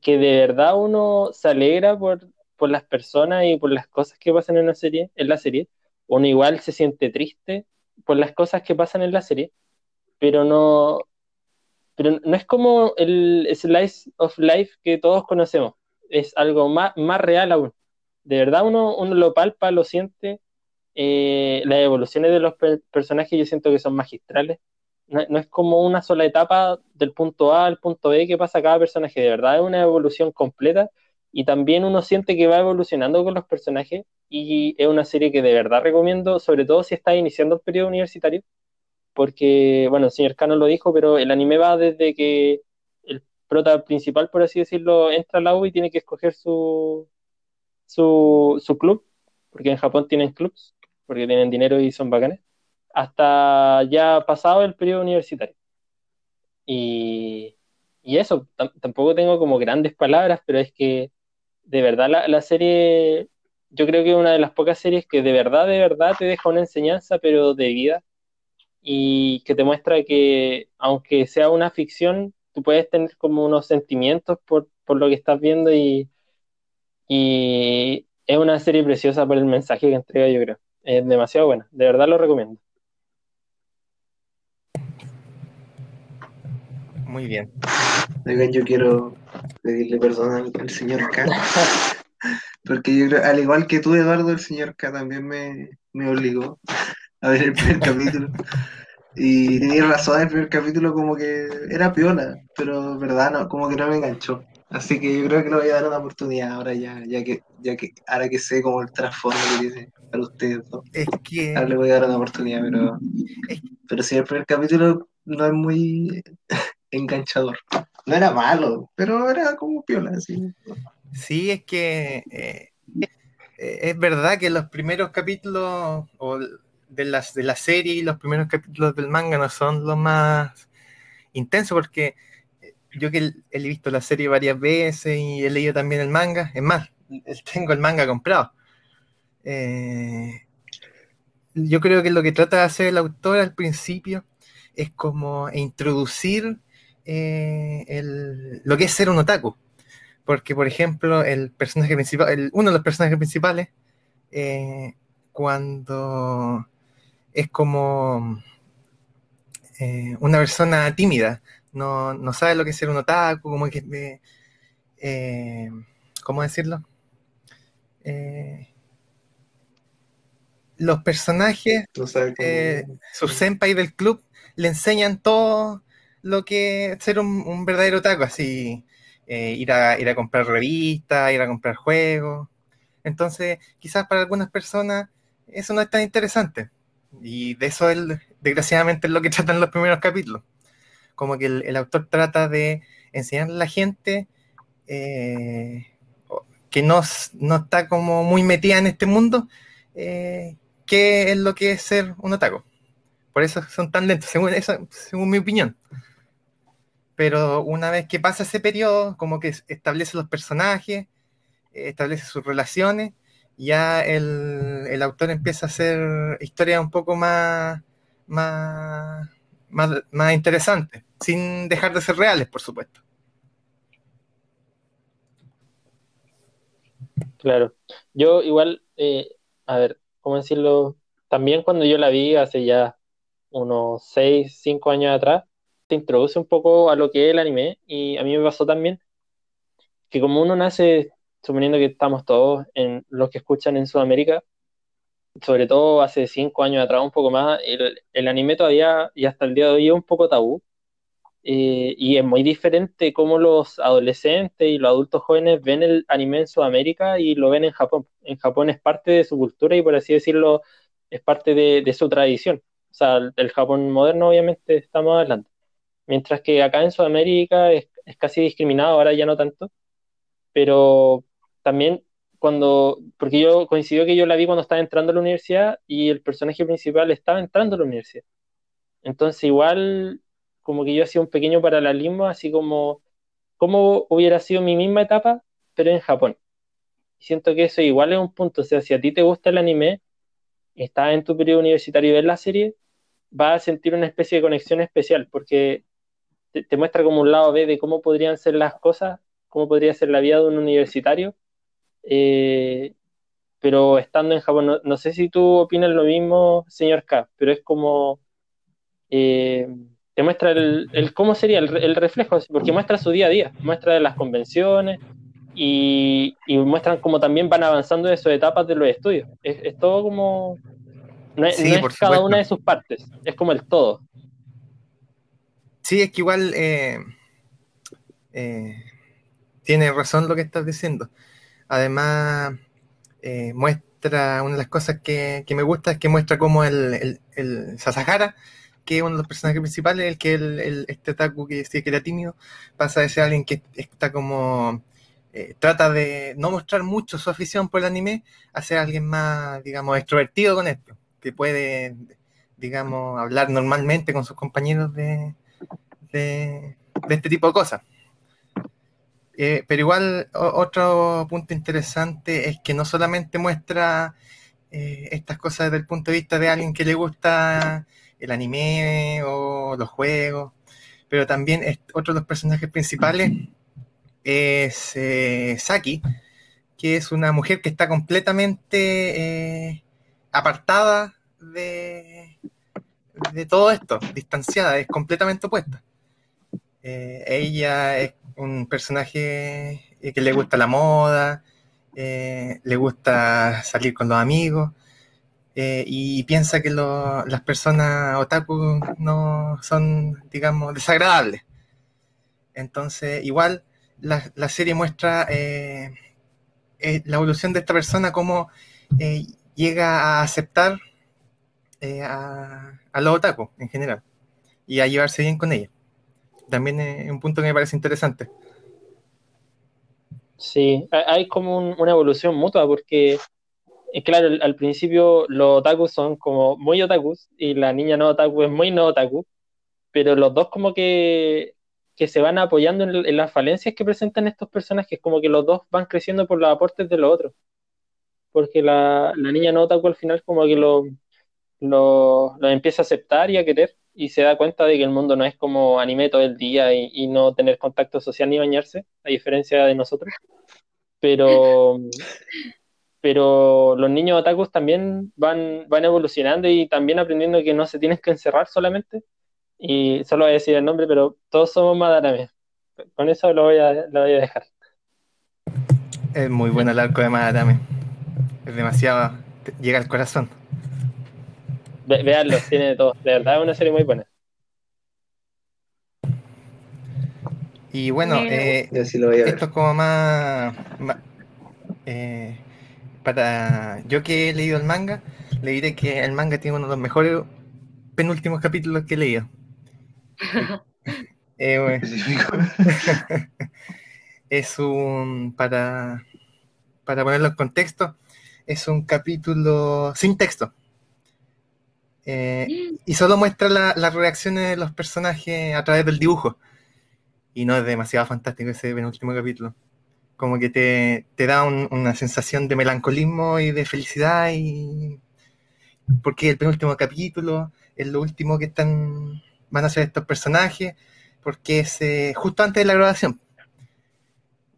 [SPEAKER 2] que de verdad uno se alegra por, por las personas y por las cosas que pasan en la serie, en la serie. Uno igual se siente triste por las cosas que pasan en la serie, pero no, pero no es como el slice of life que todos conocemos. Es algo más, más real aún. De verdad uno, uno lo palpa, lo siente. Eh, las evoluciones de los per- personajes yo siento que son magistrales. No, no es como una sola etapa del punto A al punto B que pasa cada personaje. De verdad es una evolución completa y también uno siente que va evolucionando con los personajes y es una serie que de verdad recomiendo, sobre todo si estás iniciando el periodo universitario, porque, bueno, el señor Cano lo dijo, pero el anime va desde que el prota principal, por así decirlo, entra a la U y tiene que escoger su, su, su club, porque en Japón tienen clubs, porque tienen dinero y son bacanes, hasta ya pasado el periodo universitario. Y, y eso, tam- tampoco tengo como grandes palabras, pero es que de verdad la, la serie, yo creo que es una de las pocas series que de verdad, de verdad te deja una enseñanza, pero de vida, y que te muestra que aunque sea una ficción, tú puedes tener como unos sentimientos por, por lo que estás viendo y, y es una serie preciosa por el mensaje que entrega, yo creo. Es demasiado buena, de verdad lo recomiendo.
[SPEAKER 4] Muy bien.
[SPEAKER 5] Oigan, yo quiero pedirle perdón al, al señor K. Porque yo creo, al igual que tú, Eduardo, el señor K también me, me obligó a ver el primer capítulo. Y tenía razón, el primer capítulo como que era piola, pero verdad, no, como que no me enganchó. Así que yo creo que le voy a dar una oportunidad ahora ya, ya que, ya que, ahora que sé como el trasfondo que tiene para ustedes.
[SPEAKER 4] Es que
[SPEAKER 5] Ahora le voy a dar una oportunidad, pero, pero sí, el primer capítulo no es muy enganchador. No era malo, pero era como piola, así.
[SPEAKER 4] sí, es que eh, eh, es verdad que los primeros capítulos o de, las, de la serie y los primeros capítulos del manga no son los más intensos porque eh, yo que he visto la serie varias veces y he leído también el manga, es más, tengo el manga comprado. Eh, yo creo que lo que trata de hacer el autor al principio es como introducir eh, el- lo que es ser un otaku. Porque, por ejemplo, el personaje principal, uno de los personajes principales, cuando es como eh, una persona tímida, no, no sabe lo que es ser un otaku, como que, eh, eh, ¿cómo decirlo? Eh, los personajes,
[SPEAKER 5] No
[SPEAKER 4] eh, sus senpai del club, le enseñan todo lo que es ser un, un verdadero otaku, así eh, ir, a, ir a comprar revistas, ir a comprar juegos. Entonces, quizás para algunas personas eso no es tan interesante. Y de eso, él, desgraciadamente, es lo que tratan los primeros capítulos. Como que el, el autor trata de enseñarle a la gente eh, que no, no está como muy metida en este mundo, eh, qué es lo que es ser un otaku. Por eso son tan lentos, según, eso, según mi opinión. Pero una vez que pasa ese periodo, como que es- establece los personajes, eh, establece sus relaciones, ya el, el autor empieza a hacer historias un poco más, más, más, más interesantes, sin dejar de ser reales, por supuesto.
[SPEAKER 2] Claro. Yo igual, eh, a ver, ¿cómo decirlo? También cuando yo la vi hace ya unos 6, 5 años atrás, te introduce un poco a lo que es el anime y a mí me pasó también que como uno nace, suponiendo que estamos todos en los que escuchan en Sudamérica, sobre todo hace 5 años atrás, un poco más, el, anime todavía y hasta el día de hoy es un poco tabú. Eh, y es muy diferente cómo los adolescentes y los adultos jóvenes ven el anime en Sudamérica y lo ven en Japón. En Japón es parte de su cultura y por así decirlo, es parte de, su tradición. O sea, el, el Japón moderno obviamente estamos hablando. Mientras que acá en Sudamérica es, es casi discriminado, ahora ya no tanto. Pero también cuando, porque yo coincidió que yo la vi cuando estaba entrando a la universidad y el personaje principal estaba entrando a la universidad. Entonces igual como que yo hacía un pequeño paralelismo, así como cómo hubiera sido mi misma etapa, pero en Japón. Siento que eso igual es un punto, o sea, si a ti te gusta el anime, estás en tu periodo universitario y ves la serie, vas a sentir una especie de conexión especial, porque te, te muestra como un lado B de cómo podrían ser las cosas, cómo podría ser la vida de un universitario, eh, pero estando en Japón, no, no sé si tú opinas lo mismo, señor K, pero es como... eh, te muestra el, el cómo sería el, el, reflejo, porque muestra su día a día, muestra las convenciones y, y muestran cómo también van avanzando en sus etapas de los estudios. Es, es todo como... No es,
[SPEAKER 4] Sí,
[SPEAKER 2] no es
[SPEAKER 4] por
[SPEAKER 2] cada
[SPEAKER 4] supuesto.
[SPEAKER 2] una de sus partes, es como el todo.
[SPEAKER 4] Sí, es que igual eh, eh, tiene razón lo que estás diciendo. Además, eh, muestra una de las cosas que, que me gusta es que muestra cómo el, el, el Sasahara, que es uno de los personajes principales, el que el, el- este Taku que decía que era tímido, pasa de ser alguien que está como eh, trata de no mostrar mucho su afición por el anime a ser alguien más, digamos, extrovertido con esto, que puede, digamos, hablar normalmente con sus compañeros de, de, de este tipo de cosas. Eh, pero igual otro punto interesante es que no solamente muestra eh, estas cosas desde el punto de vista de alguien que le gusta el anime o los juegos, pero también es, otro de los personajes principales es eh, Saki, que es una mujer que está completamente apartada de, todo esto, distanciada, es completamente opuesta. Ella es un personaje eh, que le gusta la moda, eh, le gusta salir con los amigos eh, y piensa que lo- las personas otaku no son, digamos, desagradables. Entonces, igual la, la serie muestra eh, la evolución de esta persona, cómo llega a aceptar a, a los otaku en general y a llevarse bien con ella. También es un punto que me parece interesante.
[SPEAKER 2] Sí, hay- como un- una evolución mutua porque, eh, claro, al, principio los otakus son como muy otakus y la niña no otaku es muy no otaku, pero los dos como que, que se van apoyando en, en las falencias que presentan estos personajes, como que los dos van creciendo por los aportes de los otros, porque la, la niña no otaku al final como que lo, lo, lo empieza a aceptar y a querer y se da cuenta de que el mundo no es como anime todo el día y, y no tener contacto social ni bañarse, a diferencia de nosotros. Pero, pero los niños otakus también van, van evolucionando y también aprendiendo que no se tienen que encerrar solamente. Y solo voy a decir el nombre, pero todos somos Madarame. Con eso lo voy a, lo voy a dejar.
[SPEAKER 4] Es muy bueno el arco de Madarame. Es demasiado. llega al corazón.
[SPEAKER 2] Ve- Veanlo, tiene de todo. De verdad es una serie muy buena.
[SPEAKER 4] Y bueno, eh,
[SPEAKER 5] Yo sí lo voy a ver.
[SPEAKER 4] esto es como más, más, eh, para yo que he leído el manga, le diré que el manga tiene uno de los mejores penúltimos capítulos que he leído. Eh, bueno, es un, para, para ponerlo en contexto, es un capítulo sin texto. Eh, y solo muestra la- las reacciones de los personajes a través del dibujo. Y no es demasiado fantástico ese penúltimo capítulo. Como que te, te da un- una sensación de melancolismo y de felicidad. Y... Porque el penúltimo capítulo es lo último que están, van a hacer estos personajes. Porque es eh, justo antes de la grabación.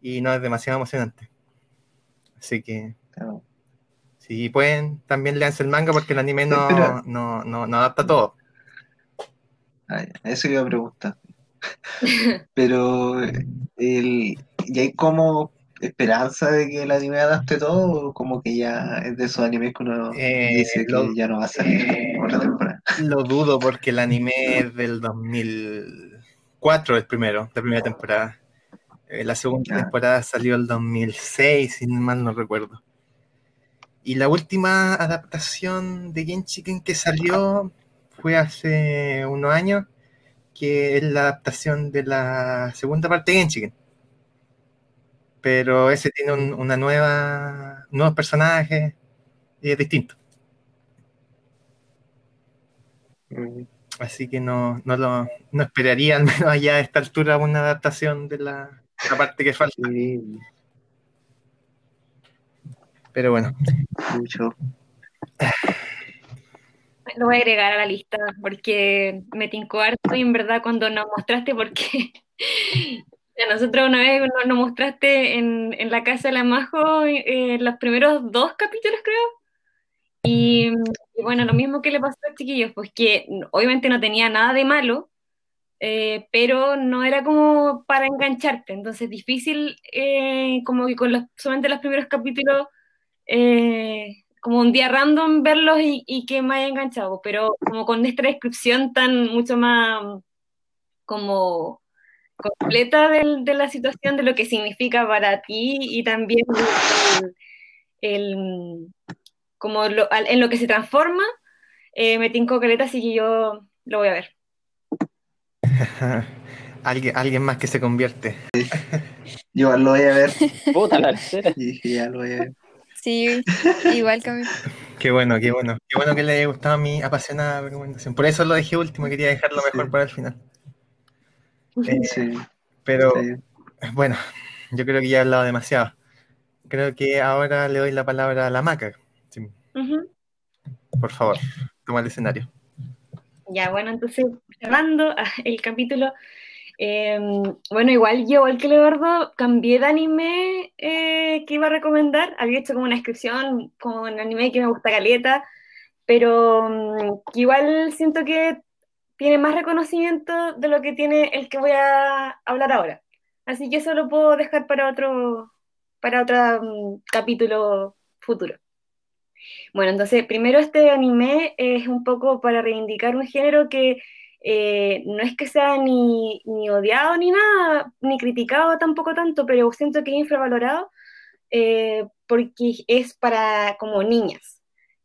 [SPEAKER 4] Y no es demasiado emocionante. Así que
[SPEAKER 5] Claro.
[SPEAKER 4] Si pueden, también leanse el manga porque el anime no, no, no, no adapta todo.
[SPEAKER 5] Ay, eso iba a preguntar. Pero, el, ¿y hay como esperanza de que el anime adapte todo? ¿O como que ya es de esos animes que uno
[SPEAKER 4] Eh,
[SPEAKER 5] dice que
[SPEAKER 4] lo-
[SPEAKER 5] ya no va a salir otra temporada?
[SPEAKER 4] Lo dudo porque el anime es del 2004, el primero, la primera temporada. Eh, la segunda temporada salió el 2006, si mal no recuerdo. Y la última adaptación de Genshiken que salió fue hace unos años, que es la adaptación de la segunda parte de Genshiken. Pero ese tiene un- una nueva, nuevos personajes y es distinto.
[SPEAKER 5] Mm,
[SPEAKER 4] Así que no, no, lo, no esperaría, al menos allá a esta altura, una adaptación de la, la parte que falta.
[SPEAKER 5] Sí,
[SPEAKER 4] Pero bueno,
[SPEAKER 5] mucho.
[SPEAKER 1] Lo voy a agregar a la lista porque me tincó harto y en verdad cuando nos mostraste, porque a nosotros una vez nos, nos mostraste en, en la casa de la Majo eh, los primeros dos capítulos, creo. Y, y bueno, lo mismo que le pasó a los chiquillos, pues que obviamente no tenía nada de malo, eh, pero no era como para engancharte. Entonces, difícil, eh, como que con los, solamente los primeros capítulos eh, como un día random verlos y, y que me haya enganchado, pero como con esta descripción tan mucho más como completa de la situación, de lo que significa para ti y también el, el- como lo- al- en lo que se transforma, eh, me tinco caleta, así que yo lo voy a ver.
[SPEAKER 4] alguien, alguien más que se convierte.
[SPEAKER 5] Yo lo voy a ver
[SPEAKER 2] Puta la tercera.
[SPEAKER 5] y dije, ya lo voy a ver.
[SPEAKER 3] Sí, igual que a mí.
[SPEAKER 4] Qué bueno, qué bueno. Qué bueno que le haya gustado mi apasionada recomendación. Por eso lo dejé último, quería dejarlo mejor
[SPEAKER 5] Sí.
[SPEAKER 4] para el final. Eh,
[SPEAKER 5] Sí,
[SPEAKER 4] pero
[SPEAKER 5] sí.
[SPEAKER 4] bueno, yo creo que ya he hablado demasiado. Creo que ahora le doy la palabra a la maca. Sí, por favor, toma el escenario.
[SPEAKER 1] Ya, bueno, entonces cerrando ah, el capítulo, eh, bueno, igual yo, igual que Leonardo, cambié de anime eh, que iba a recomendar. Había hecho como una descripción como un anime que me gusta caleta, pero mm, igual siento que tiene más reconocimiento de lo que tiene el que voy a hablar ahora. Así que eso lo puedo dejar para otro, para otro mm, capítulo futuro. Bueno, entonces, primero este anime es un poco para reivindicar un género que eh, no es que sea ni, ni odiado ni nada, ni criticado tampoco tanto, pero siento que es infravalorado eh, porque es para como niñas.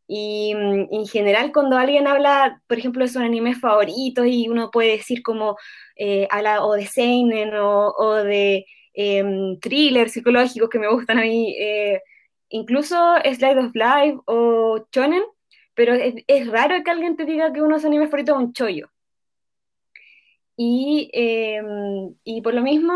[SPEAKER 1] Y mm, en general cuando alguien habla, por ejemplo, de sus animes favoritos y uno puede decir como, eh, habla o de seinen o, o de em, thrillers psicológicos que me gustan a mí, eh, incluso Slide of Life o Shonen, pero es, es raro que alguien te diga que uno de sus animes favoritos es un chollo. Y, eh, y por lo mismo,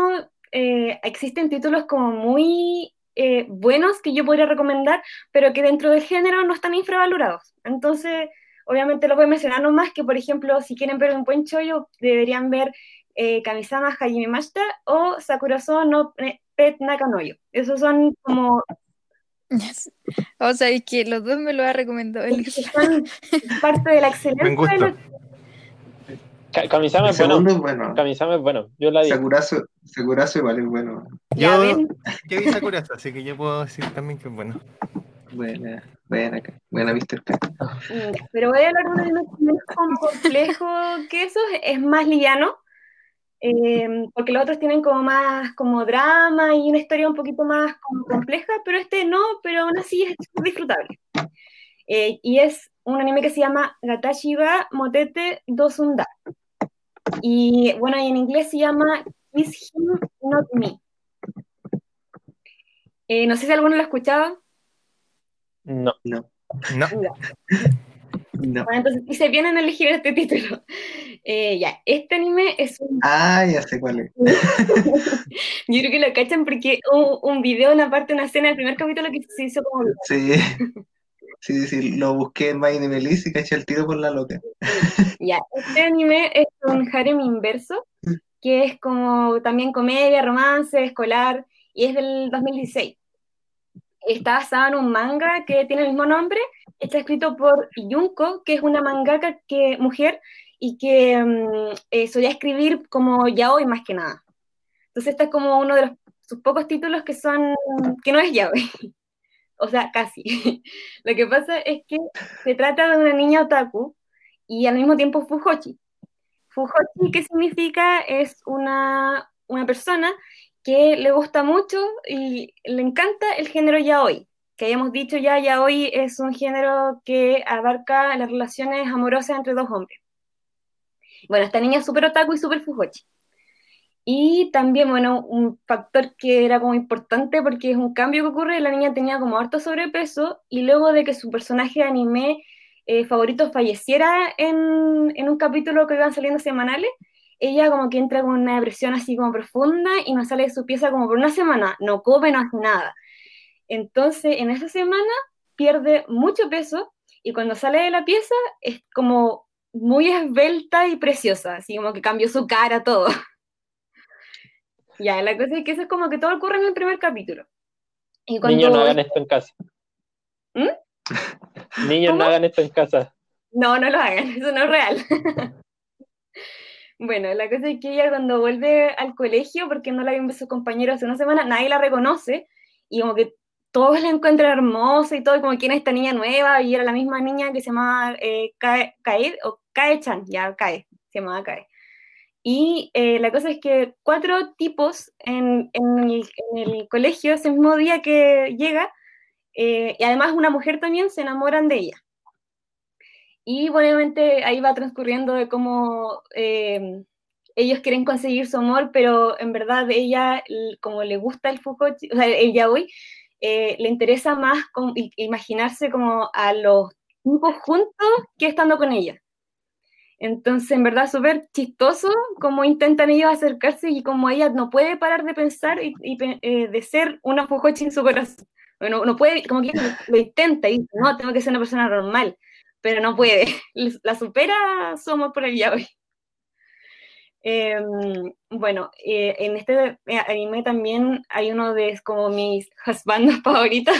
[SPEAKER 1] eh, existen títulos como muy eh, buenos que yo podría recomendar, pero que dentro del género no están infravalorados. Entonces, obviamente lo voy a mencionar nomás, que por ejemplo, si quieren ver un buen chollo, deberían ver eh, Kamisama Hajime Mashita o Sakurazo no Pet Nakanoyo. Esos son como
[SPEAKER 3] O sea, es que los dos me lo ha recomendado el
[SPEAKER 1] que son parte de la excelencia de lo-
[SPEAKER 2] Ka- Kamisama es bueno.
[SPEAKER 5] segundo es bueno.
[SPEAKER 2] Kamisama es bueno. Yo la digo.
[SPEAKER 5] Sakurazo, Sakurazo igual es bueno.
[SPEAKER 4] Yo, yo vi Sakurazo, así que yo puedo decir también que es bueno.
[SPEAKER 5] Buena, buena, buena, Mr. K.
[SPEAKER 1] Mm, Pero voy a hablar de un anime menos como complejo que eso, es más liviano, eh, porque los otros tienen como más como drama y una historia un poquito más como compleja, pero este no, pero aún así es disfrutable. Eh, y es un anime que se llama Gatashiba Motete Dosunda. Y bueno, y en inglés se llama Kiss Him Not Me. Eh, no sé si alguno lo ha escuchado.
[SPEAKER 2] No.
[SPEAKER 5] No,
[SPEAKER 4] No,
[SPEAKER 1] Ya.
[SPEAKER 5] no.
[SPEAKER 1] Bueno, entonces hice bien en elegir este título. Eh, ya, este anime es un...
[SPEAKER 5] Ah, ya sé cuál es.
[SPEAKER 1] Yo creo que lo cachan porque un, un video, una parte, una escena del primer capítulo que se hizo como...
[SPEAKER 5] Sí. Sí, sí, lo busqué en My Anime List y caché el tiro por la loca.
[SPEAKER 1] Ya, este anime es un harem inverso, que es como también comedia, romance, escolar, y es del 2016. Está basado en un manga que tiene el mismo nombre, está escrito por Junko, que es una mangaka que, mujer y que mm, eh, solía escribir como yaoi más que nada. Entonces este es como uno de los, sus pocos títulos que son, que no es yaoi. O sea, casi. Lo que pasa es que se trata de una niña otaku y al mismo tiempo fujoshi. Fujoshi, ¿qué significa? Es una, una persona que le gusta mucho y le encanta el género yaoi. Que hayamos dicho ya, yaoi es un género que abarca las relaciones amorosas entre dos hombres. Bueno, esta niña es súper otaku y súper fujoshi. Y también, bueno, un factor que era como importante porque es un cambio que ocurre, la niña tenía como harto sobrepeso y luego de que su personaje de anime eh, favorito falleciera en, en un capítulo que iban saliendo semanales, ella como que entra con una depresión así como profunda y no sale de su pieza como por una semana, no come, no hace nada. Entonces, en esa semana pierde mucho peso y cuando sale de la pieza es como muy esbelta y preciosa, así como que cambió su cara, todo. Ya, la cosa es que eso es como que todo ocurre en el primer capítulo. Y cuando...
[SPEAKER 2] Niños, no hagan esto en casa.
[SPEAKER 1] ¿Mm?
[SPEAKER 2] Niños,
[SPEAKER 1] ¿Cómo?
[SPEAKER 2] no hagan esto en casa.
[SPEAKER 1] No, no lo hagan, eso no es real. bueno, la cosa es que ella cuando vuelve al colegio, porque no la habían visto sus compañeros hace una semana, nadie la reconoce y como que todos la encuentran hermosa y todo, como quién es esta niña nueva, y era la misma niña que se llamaba eh, Kae, Kae, o Kae-chan, ya Kae, se llamaba Kae. Y eh, la cosa es que cuatro tipos en, en, el, en, el, colegio, ese mismo día que llega, eh, y además una mujer también, se enamoran de ella. Y obviamente ahí va transcurriendo de cómo eh, ellos quieren conseguir su amor, pero en verdad ella, como le gusta el Fukuchi, o sea, el yaoi, eh, le interesa más con, imaginarse como a los tipos juntos que estando con ella. Entonces, en verdad, súper chistoso cómo intentan ellos acercarse y como ella no puede parar de pensar y, eh, de ser una Fujochi en su corazón. Bueno, no puede, como que lo intenta y dice, no, tengo que ser una persona normal, pero no puede. La supera su amor por el yaoi. Eh, bueno, eh, en este anime también hay uno de como mis bandas favoritas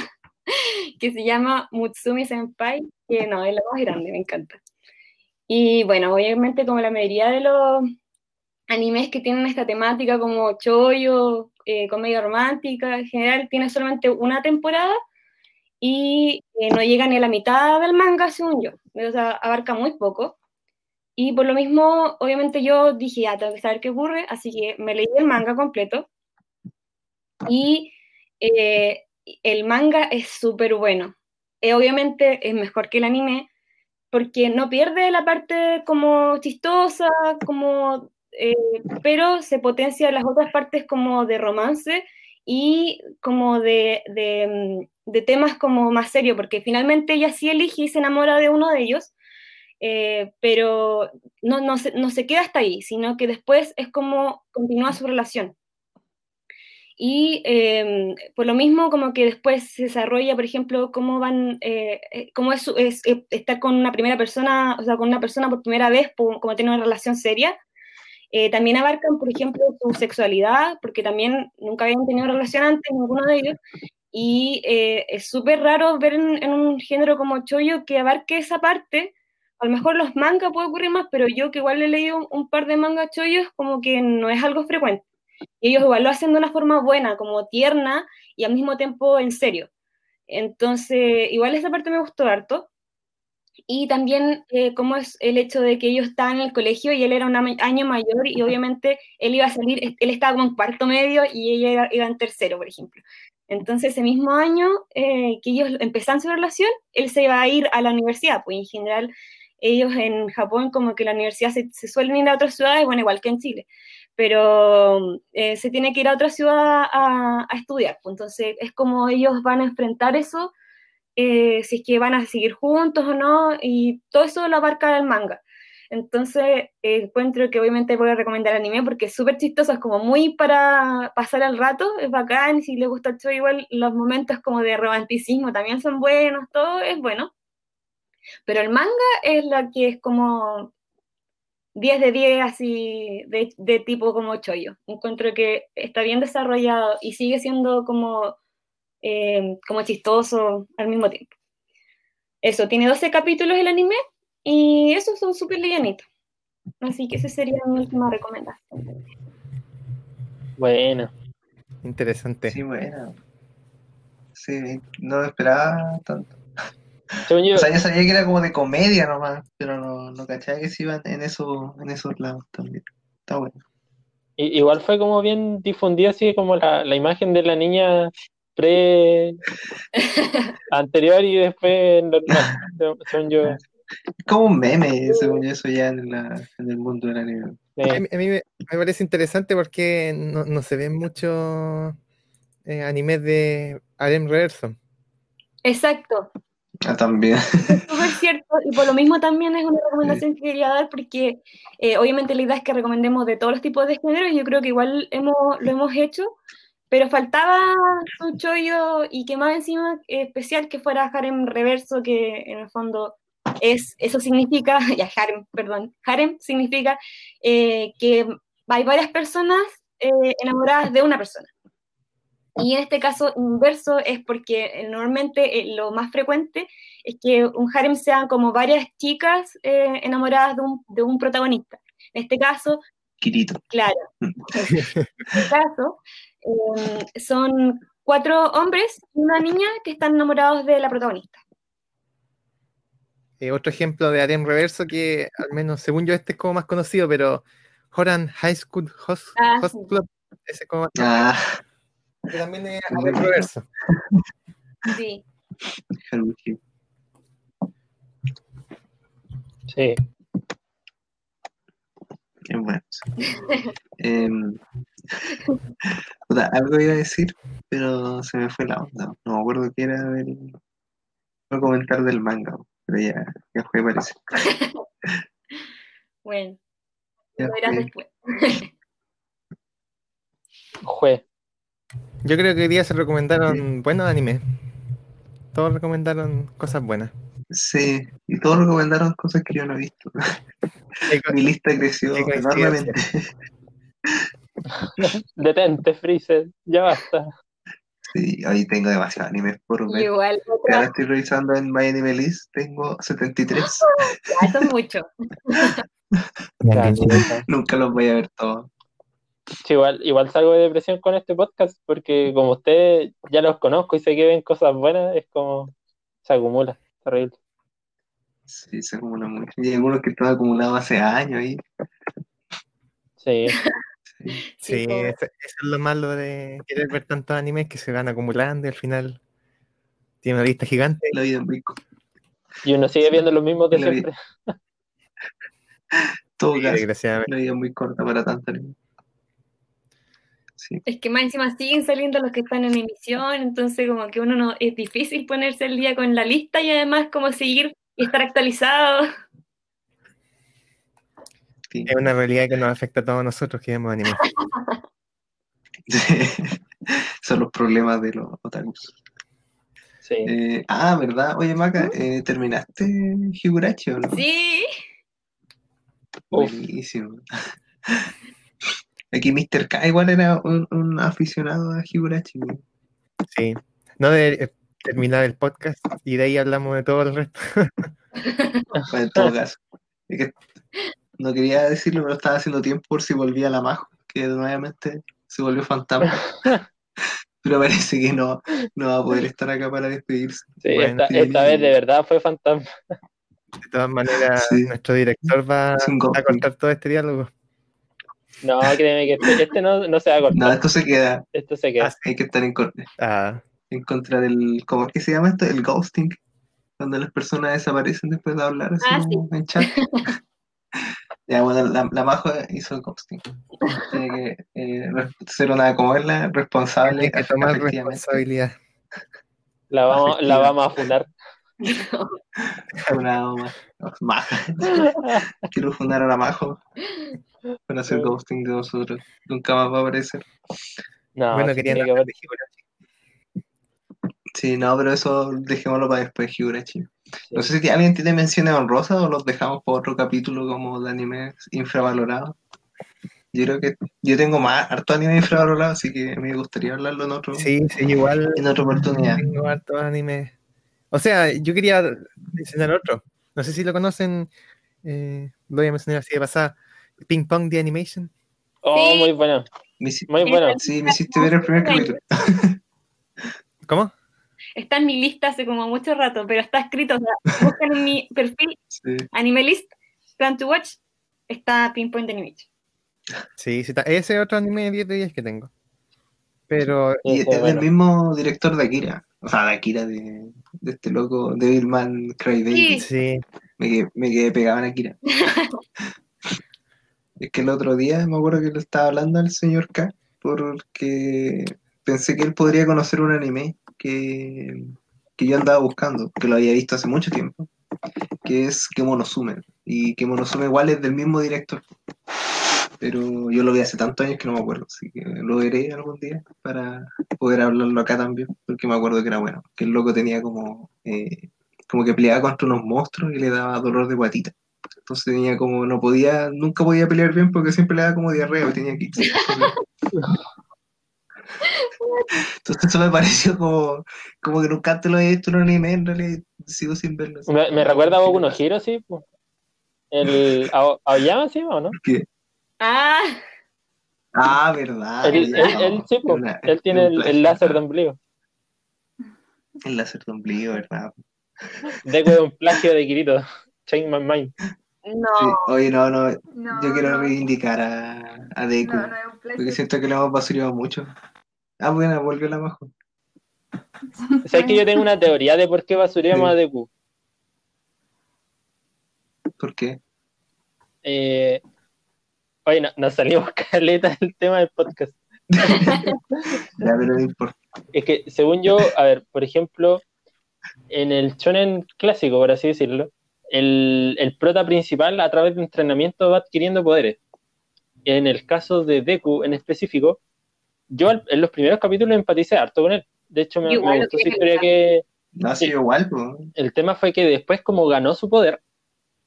[SPEAKER 1] que se llama Mutsumi Senpai, que no, es la más grande, me encanta. Y bueno, obviamente como la mayoría de los animes que tienen esta temática como chollo, eh, comedia romántica, en general tiene solamente una temporada y eh, no llega ni a la mitad del manga, según yo. O sea, abarca muy poco. Y por lo mismo, obviamente yo dije, ya, tengo que saber qué ocurre, así que me leí el manga completo. Y eh, el manga es súper bueno. Eh, obviamente es mejor que el anime, porque no pierde la parte como chistosa, como, eh, pero se potencia las otras partes como de romance y como de, de, de temas como más serios, porque finalmente ella sí elige y se enamora de uno de ellos, eh, pero no, no, se, no se queda hasta ahí, sino que después es como continúa su relación. Y eh, por lo mismo, como que después se desarrolla, por ejemplo, cómo van, eh, cómo es, es, es, estar con una primera persona, o sea, con una persona por primera vez, como tener una relación seria. Eh, también abarcan, por ejemplo, su sexualidad, porque también nunca habían tenido relación antes, ninguno de ellos. Y eh, es súper raro ver en, en, un género como Choyo que abarque esa parte. A lo mejor los mangas puede ocurrir más, pero yo que igual he leído un, par de mangas chollos, como que no es algo frecuente. Y ellos igual lo hacen de una forma buena, como tierna y al mismo tiempo en serio. Entonces, igual esa parte me gustó harto. Y también eh, cómo es el hecho de que ellos estaban en el colegio y él era un año mayor y obviamente él iba a salir, él estaba como en cuarto medio y ella iba en tercero, por ejemplo. Entonces, ese mismo año eh, que ellos empezaron su relación, él se iba a ir a la universidad, pues en general ellos en Japón como que la universidad se, suelen ir a otras ciudades, bueno, igual que en Chile, pero eh, se tiene que ir a otra ciudad a, estudiar, pues entonces es como ellos van a enfrentar eso, eh, si es que van a seguir juntos o no, y todo eso lo abarca el manga. Entonces, eh, encuentro que obviamente voy a recomendar anime porque es súper chistoso, es como muy para pasar el rato, es bacán, si le gusta el show igual los momentos como de romanticismo también son buenos, todo es bueno. Pero el manga es la que es como 10 de 10 así de, tipo como chollo. Encuentro que está bien desarrollado y sigue siendo como, eh, como chistoso al mismo tiempo. Eso, tiene 12 capítulos el anime y esos son súper livianitos. Así que esa sería mi última recomendación.
[SPEAKER 2] Bueno.
[SPEAKER 4] Interesante.
[SPEAKER 5] Sí, bueno. Sí, no esperaba tanto. O sea, yo sabía que era como de comedia nomás, pero no, no cachaba que se iban en, eso, en esos lados también. Está bueno.
[SPEAKER 2] igual fue como bien difundida así como la, la imagen de la niña pre anterior y después normal,
[SPEAKER 5] según yo. Es como un meme, según yo, eso ya en, la, en el mundo del anime.
[SPEAKER 4] A, mí, me, parece interesante porque no, no se ven muchos eh, animes de Arem Reverso.
[SPEAKER 1] Exacto.
[SPEAKER 5] Ah, también.
[SPEAKER 1] Es súper cierto, y por lo mismo también es una recomendación que quería dar, porque eh, obviamente la idea es que recomendemos de todos los tipos de géneros, y yo creo que igual hemos, lo hemos hecho, pero faltaba un chollo y que más encima especial que fuera harem reverso, que en el fondo es, eso significa, ya harem, perdón, harem significa eh, que hay varias personas eh, enamoradas de una persona. Y en este caso inverso es porque eh, normalmente lo más frecuente es que un harem sean como varias chicas enamoradas de un, de un, protagonista. En este caso,
[SPEAKER 5] Kirito.
[SPEAKER 1] Claro. en este caso, son cuatro hombres y una niña que están enamorados de la protagonista.
[SPEAKER 4] Eh, otro ejemplo de harem reverso que, al menos según yo, este es como más conocido, pero Horan High School Host, ah, Club, ese es como más ah. Que también es reverso.
[SPEAKER 1] Sí.
[SPEAKER 2] Sí.
[SPEAKER 5] Qué bueno. eh, algo iba a decir, pero se me fue la onda. No me acuerdo qué era del. No comentar del manga pero ya, ya fue, parece.
[SPEAKER 1] bueno, lo verás después.
[SPEAKER 2] Jue.
[SPEAKER 4] Yo creo que hoy día se recomendaron buenos animes. Todos recomendaron cosas buenas.
[SPEAKER 5] Sí, y todos recomendaron cosas que yo no he visto. Mi lista creció enormemente.
[SPEAKER 2] Detente, Freezer, ya basta.
[SPEAKER 5] Sí, ahí tengo demasiados animes por ver. Igual. Ahora estoy revisando en My Anime List, tengo 73.
[SPEAKER 1] ya, eso es mucho.
[SPEAKER 5] Nunca los voy a ver todos.
[SPEAKER 2] Igual, igual salgo de depresión con este podcast porque como ustedes ya los conozco y sé que ven cosas buenas, es como se acumula, terrible.
[SPEAKER 5] Sí, se acumula mucho. Y hay algunos que están acumulados hace años ahí.
[SPEAKER 2] Sí.
[SPEAKER 4] Sí, eso, es lo malo de querer ver tantos animes que se van acumulando y al final tiene una lista gigante.
[SPEAKER 5] La vida muy
[SPEAKER 2] Y uno sigue viendo los mismos de siempre.
[SPEAKER 5] Todo sí, La vida muy corta para tanto anime.
[SPEAKER 1] Es que más encima siguen saliendo los que están en emisión, entonces como que uno no es difícil ponerse el día con la lista y además como seguir y estar actualizado.
[SPEAKER 4] Es una realidad que nos afecta a todos nosotros que vemos anime.
[SPEAKER 5] Son los problemas de los otakus.
[SPEAKER 2] Sí.
[SPEAKER 5] Eh, ah, ¿verdad? Oye, Maca, eh, ¿terminaste Higurachi o no?
[SPEAKER 1] Sí.
[SPEAKER 5] Buenísimo. Aquí Mr. K igual era un, aficionado a Higurachi.
[SPEAKER 4] Sí. No de eh, terminar el podcast y de ahí hablamos de todo el resto.
[SPEAKER 5] en todo caso. Es que no quería decirlo, pero estaba haciendo tiempo por si volvía la Majo, que nuevamente se volvió fantasma. pero parece que no, no va a poder estar acá para despedirse.
[SPEAKER 2] Sí,
[SPEAKER 4] Bueno,
[SPEAKER 2] esta, esta vez de verdad fue fantasma.
[SPEAKER 4] De todas maneras,
[SPEAKER 5] Sí.
[SPEAKER 4] nuestro director va a cortar todo este diálogo.
[SPEAKER 2] No, créeme que este, este no, no se va a cortar.
[SPEAKER 5] No, esto se queda,
[SPEAKER 2] Esto se queda.
[SPEAKER 4] Ah,
[SPEAKER 5] hay que estar en, cor-
[SPEAKER 4] Ah,
[SPEAKER 5] en contra del, ¿cómo es que se llama esto? El ghosting, cuando las personas desaparecen después de hablar así
[SPEAKER 1] Ah,
[SPEAKER 5] como en chat. Ya, bueno, la, la Majo hizo ghosting. Tiene que eh, ser una, como es la responsable
[SPEAKER 4] tiene que tomar responsabilidad.
[SPEAKER 2] La vamos, la vamos a funar.
[SPEAKER 5] Más, maja. Quiero fundar a la Majo para hacer ghosting de nosotros. Nunca más va a aparecer.
[SPEAKER 2] No,
[SPEAKER 4] bueno, querían hablar
[SPEAKER 2] haber-
[SPEAKER 4] de Higurashi.
[SPEAKER 5] Sí, no, pero eso dejémoslo para después, Higurashi. No sé si alguien tiene menciones honrosas o los dejamos para otro capítulo como de anime infravalorado. Yo creo que yo tengo más harto anime infravalorado, así que me gustaría hablarlo en otro,
[SPEAKER 4] Sí, sí, igual
[SPEAKER 5] en otra oportunidad.
[SPEAKER 4] tengo hartos animes. O sea, yo quería mencionar otro. No sé si lo conocen. eh, lo voy a mencionar así de pasada. Ping Pong The Animation.
[SPEAKER 2] Oh,
[SPEAKER 1] Sí.
[SPEAKER 2] muy bueno. Muy bueno.
[SPEAKER 5] sí, me hiciste ver el primer capítulo.
[SPEAKER 4] ¿Cómo?
[SPEAKER 1] Está en mi lista hace como mucho rato, pero está escrito, o sea, buscan en mi perfil
[SPEAKER 5] Sí.
[SPEAKER 1] Anime List, Plan to Watch, está Pinpoint Animation.
[SPEAKER 4] Sí, sí, está- ese es otro anime de 10 de 10 que tengo. Pero
[SPEAKER 5] Y es del
[SPEAKER 2] bueno.
[SPEAKER 5] mismo director de Akira. O sea, de Akira, de, de este loco, Devilman Crybaby.
[SPEAKER 1] Sí.
[SPEAKER 4] sí,
[SPEAKER 5] Me quedé, me quedé pegado en Akira. es que el otro día me acuerdo que le estaba hablando al señor K porque pensé que él podría conocer un anime que, que yo andaba buscando, que lo había visto hace mucho tiempo, que es Kemonosume. Y Kemonosume igual es del mismo director. Pero yo lo vi hace tantos años que no me acuerdo, así que lo veré algún día para poder hablarlo acá también, porque me acuerdo que era bueno, que el loco tenía como, eh, como que peleaba contra unos monstruos y le daba dolor de guatita. Entonces tenía como, no podía, nunca podía pelear bien porque siempre le daba como diarrea y tenía que Entonces eso me pareció como, como que nunca te lo he visto en un anime, en realidad sigo sin verlo.
[SPEAKER 2] Me, me recuerda a Boku no Hero, sí. El Ao- Aoyama, sí, ¿o no?
[SPEAKER 5] ¿Qué?
[SPEAKER 1] Ah,
[SPEAKER 5] Ah, verdad.
[SPEAKER 2] Él,
[SPEAKER 5] ya,
[SPEAKER 2] él,
[SPEAKER 5] no,
[SPEAKER 2] él sí, po.
[SPEAKER 5] una-
[SPEAKER 2] él tiene el, láser de ombligo.
[SPEAKER 5] El láser de ombligo, ¿verdad?
[SPEAKER 2] Deku es un plagio de Kirito. Change my mind.
[SPEAKER 5] Sí.
[SPEAKER 1] no.
[SPEAKER 5] Oye, no, no,
[SPEAKER 3] No,
[SPEAKER 5] yo quiero
[SPEAKER 3] no,
[SPEAKER 5] reivindicar a, a Deku,
[SPEAKER 3] no, no es un plagio.
[SPEAKER 5] porque siento que le hemos basurado mucho. Ah, bueno, volvió la majo.
[SPEAKER 2] ¿Sabes que yo tengo una teoría de por qué basuríamos
[SPEAKER 5] Sí.
[SPEAKER 2] a Deku?
[SPEAKER 5] ¿Por qué?
[SPEAKER 2] Eh, oye, no- nos salimos caleta del tema del podcast.
[SPEAKER 5] Ya, pero no importa.
[SPEAKER 2] Es que, según yo, a ver, por ejemplo, en el shonen clásico, por así decirlo, el, el prota principal a través de entrenamiento va adquiriendo poderes. En el caso de Deku en específico, yo al- en los primeros capítulos empaticé harto con él. De hecho, me,
[SPEAKER 1] Igual
[SPEAKER 2] me
[SPEAKER 1] lo
[SPEAKER 2] gustó su historia que
[SPEAKER 5] No ha sido igual, pues.
[SPEAKER 2] el tema fue que después, como ganó su poder,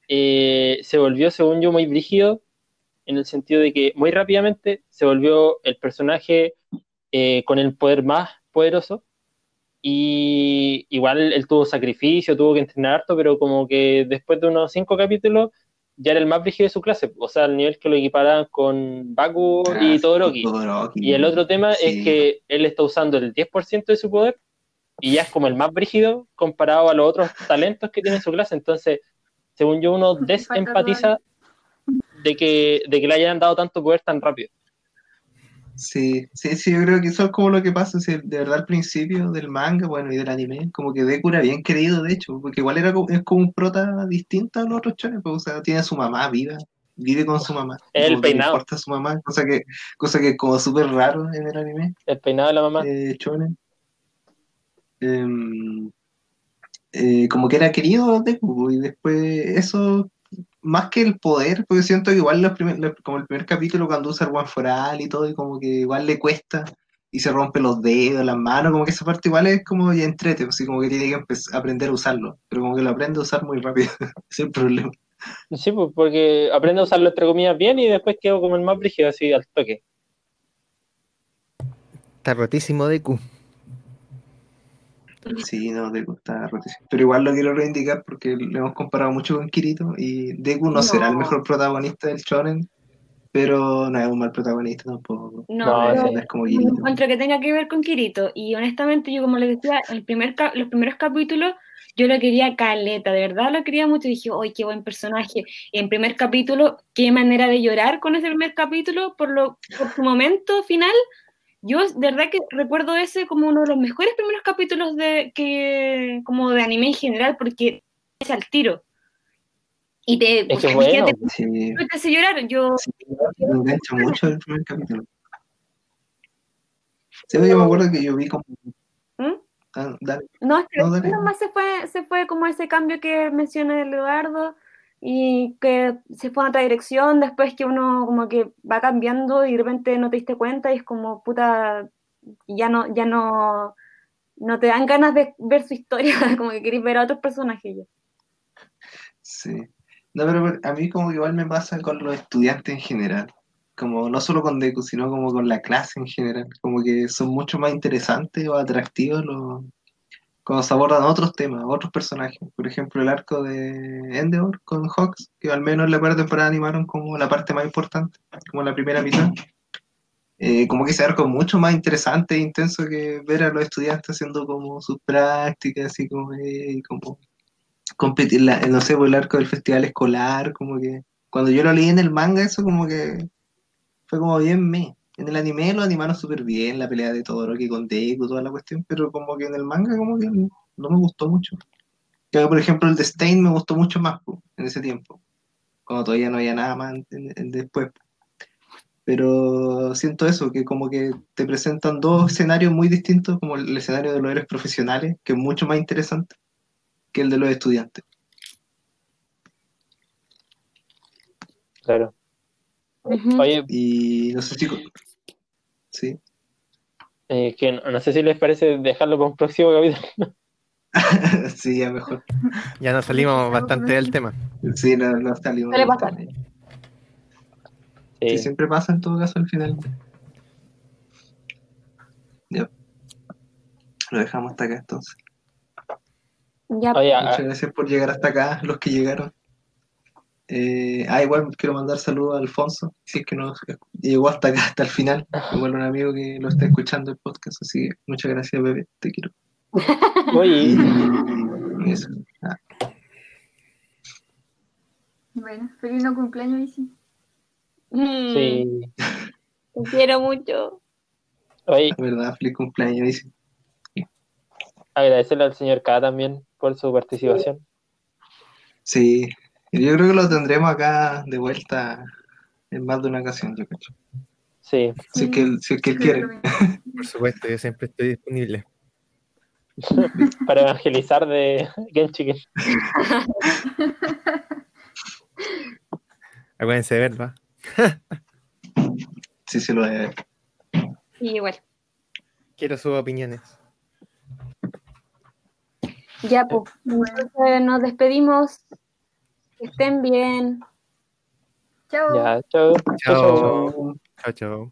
[SPEAKER 2] eh, se volvió, según yo, muy brígido, en el sentido de que muy rápidamente se volvió el personaje eh, con el poder más poderoso. Y igual él tuvo sacrificio, tuvo que entrenar harto, pero como que después de unos cinco capítulos ya era el más brígido de su clase, o sea, al nivel que lo equiparaban con Baku y
[SPEAKER 5] Ah,
[SPEAKER 2] Todoroki.
[SPEAKER 5] Todoroki.
[SPEAKER 2] Y el otro tema
[SPEAKER 5] Sí.
[SPEAKER 2] es que él está usando el 10% de su poder y ya es como el más brígido comparado a los otros talentos que tiene en su clase. Entonces, según yo, uno desempatiza de que, de que le hayan dado tanto poder tan rápido.
[SPEAKER 5] Sí, sí, sí, yo creo que eso es como lo que pasa, sí, de verdad al principio del manga, bueno, y del anime, como que Deku era bien querido, de hecho, porque igual era como, es como un prota distinto a los otros chones, pues, o sea, tiene a su mamá viva, vive con su mamá,
[SPEAKER 2] El peinado.
[SPEAKER 5] importa a su mamá, cosa que, cosa que es como súper raro en el anime,
[SPEAKER 2] El peinado de la mamá.
[SPEAKER 5] eh. Em, eh, como que era querido Deku, y después eso, más que el poder, porque siento que igual los primer- los- como el primer capítulo cuando usa el One for All y todo, y como que igual le cuesta, y se rompe los dedos, las manos, como que esa parte igual es como ya entrete, así como que tiene que aprender a usarlo, pero como que lo aprende a usar muy rápido, ese es el problema.
[SPEAKER 2] Sí, pues, porque aprende a usarlo entre comillas bien y después quedó como el más brígido, así al toque.
[SPEAKER 4] está rotísimo Deku.
[SPEAKER 5] Sí, no, Deku está rotísimo. Pero igual lo quiero reivindicar porque lo hemos comparado mucho con Kirito y Deku no,
[SPEAKER 1] No.
[SPEAKER 5] será el mejor protagonista del shonen, pero no es un mal protagonista tampoco.
[SPEAKER 1] No,
[SPEAKER 2] No,
[SPEAKER 5] es como
[SPEAKER 1] no
[SPEAKER 5] Kirito.
[SPEAKER 1] encuentro que tenga que ver con Kirito. Y honestamente, yo como les decía, el primer los primeros capítulos, yo lo quería caleta, de verdad lo quería mucho. Dije, ¡ay, qué buen personaje! Y en primer capítulo, qué manera de llorar con ese primer capítulo, por, lo, por su momento final. Yo de verdad que recuerdo ese como uno de los mejores primeros capítulos de, que, como de anime en general, porque es al tiro. Y te,
[SPEAKER 2] Es que bueno.
[SPEAKER 1] te,
[SPEAKER 5] Sí,
[SPEAKER 1] te hace llorar. Yo,
[SPEAKER 5] sí, me engancha mucho el primer capítulo. Sí, yo me acuerdo que yo vi como.
[SPEAKER 1] ¿Mm?
[SPEAKER 5] Ah, dale.
[SPEAKER 1] No, es que
[SPEAKER 5] No, dale.
[SPEAKER 1] nomás se fue, se fue como ese cambio que menciona Eduardo y que se fue en otra dirección, después que uno como que va cambiando y de repente no te diste cuenta y es como puta, ya no, ya no, no te dan ganas de ver su historia, como que querés ver a otros personajes ya.
[SPEAKER 5] Sí. No, pero a mí como que igual me pasa con los estudiantes en general. Como no solo con Deku, sino como con la clase en general. Como que son mucho más interesantes o atractivos los, cuando se abordan otros temas, otros personajes. Por ejemplo, el arco de Endeavor con Hawks, que al menos en la primera temporada animaron como la parte más importante, como la primera mitad. Eh, como que ese arco es mucho más interesante e intenso que ver a los estudiantes haciendo como sus prácticas y como, eh, como competir, la- no sé, por el arco del festival escolar, como que cuando yo lo leí en el manga, eso como que fue como bien me. En el anime lo animaron súper bien, la pelea de Todoroki con Deku, toda la cuestión, pero como que en el manga como que no me gustó mucho. Que, por ejemplo, el de Stain me gustó mucho más po, en ese tiempo, cuando todavía no había nada más en- en- después. Pero siento eso, que como que te presentan dos escenarios muy distintos, como el escenario de los héroes profesionales, que es mucho más interesante que el de los estudiantes.
[SPEAKER 2] Claro. Oye,
[SPEAKER 5] Y no sé si... Sí.
[SPEAKER 2] eh, que no, no sé si les parece dejarlo para un próximo capítulo.
[SPEAKER 5] sí, ya mejor.
[SPEAKER 4] Ya nos salimos bastante del tema.
[SPEAKER 5] Sí, no, no salimos.
[SPEAKER 1] Suele pasar.
[SPEAKER 5] Sí,
[SPEAKER 2] Sí.
[SPEAKER 5] siempre pasa en todo caso al final. Ya. Lo dejamos hasta acá entonces.
[SPEAKER 1] Ya,
[SPEAKER 2] Oye, ah,
[SPEAKER 5] Muchas gracias por llegar hasta acá, los que llegaron. Eh, ah, igual quiero mandar saludos a Alfonso, si es que nos llegó hasta acá, hasta el final. Igual un amigo que lo está escuchando el podcast, así que muchas gracias, bebé, te quiero.
[SPEAKER 2] oye,
[SPEAKER 5] Y eso. Ah,
[SPEAKER 3] Bueno, feliz no cumpleaños, Isi.
[SPEAKER 1] mm,
[SPEAKER 2] sí.
[SPEAKER 1] te quiero mucho.
[SPEAKER 2] Oye,
[SPEAKER 5] la verdad, feliz cumpleaños, dice.
[SPEAKER 2] agradecerle al señor K también por su participación.
[SPEAKER 5] Sí, yo creo que lo tendremos acá de vuelta en más de una ocasión, yo creo.
[SPEAKER 2] Sí,
[SPEAKER 5] Si es que él, si es que él quiere.
[SPEAKER 4] Por supuesto, yo siempre estoy disponible.
[SPEAKER 2] para evangelizar de Genshiken.
[SPEAKER 4] Acuérdense de verla.
[SPEAKER 5] Sí, sí lo debe.
[SPEAKER 1] Sí, igual.
[SPEAKER 4] Quiero sus opiniones.
[SPEAKER 1] Ya, pues, entonces nos despedimos. Que estén bien.
[SPEAKER 3] Chao.
[SPEAKER 2] Ya, chao.
[SPEAKER 4] Chao. Chao, chao.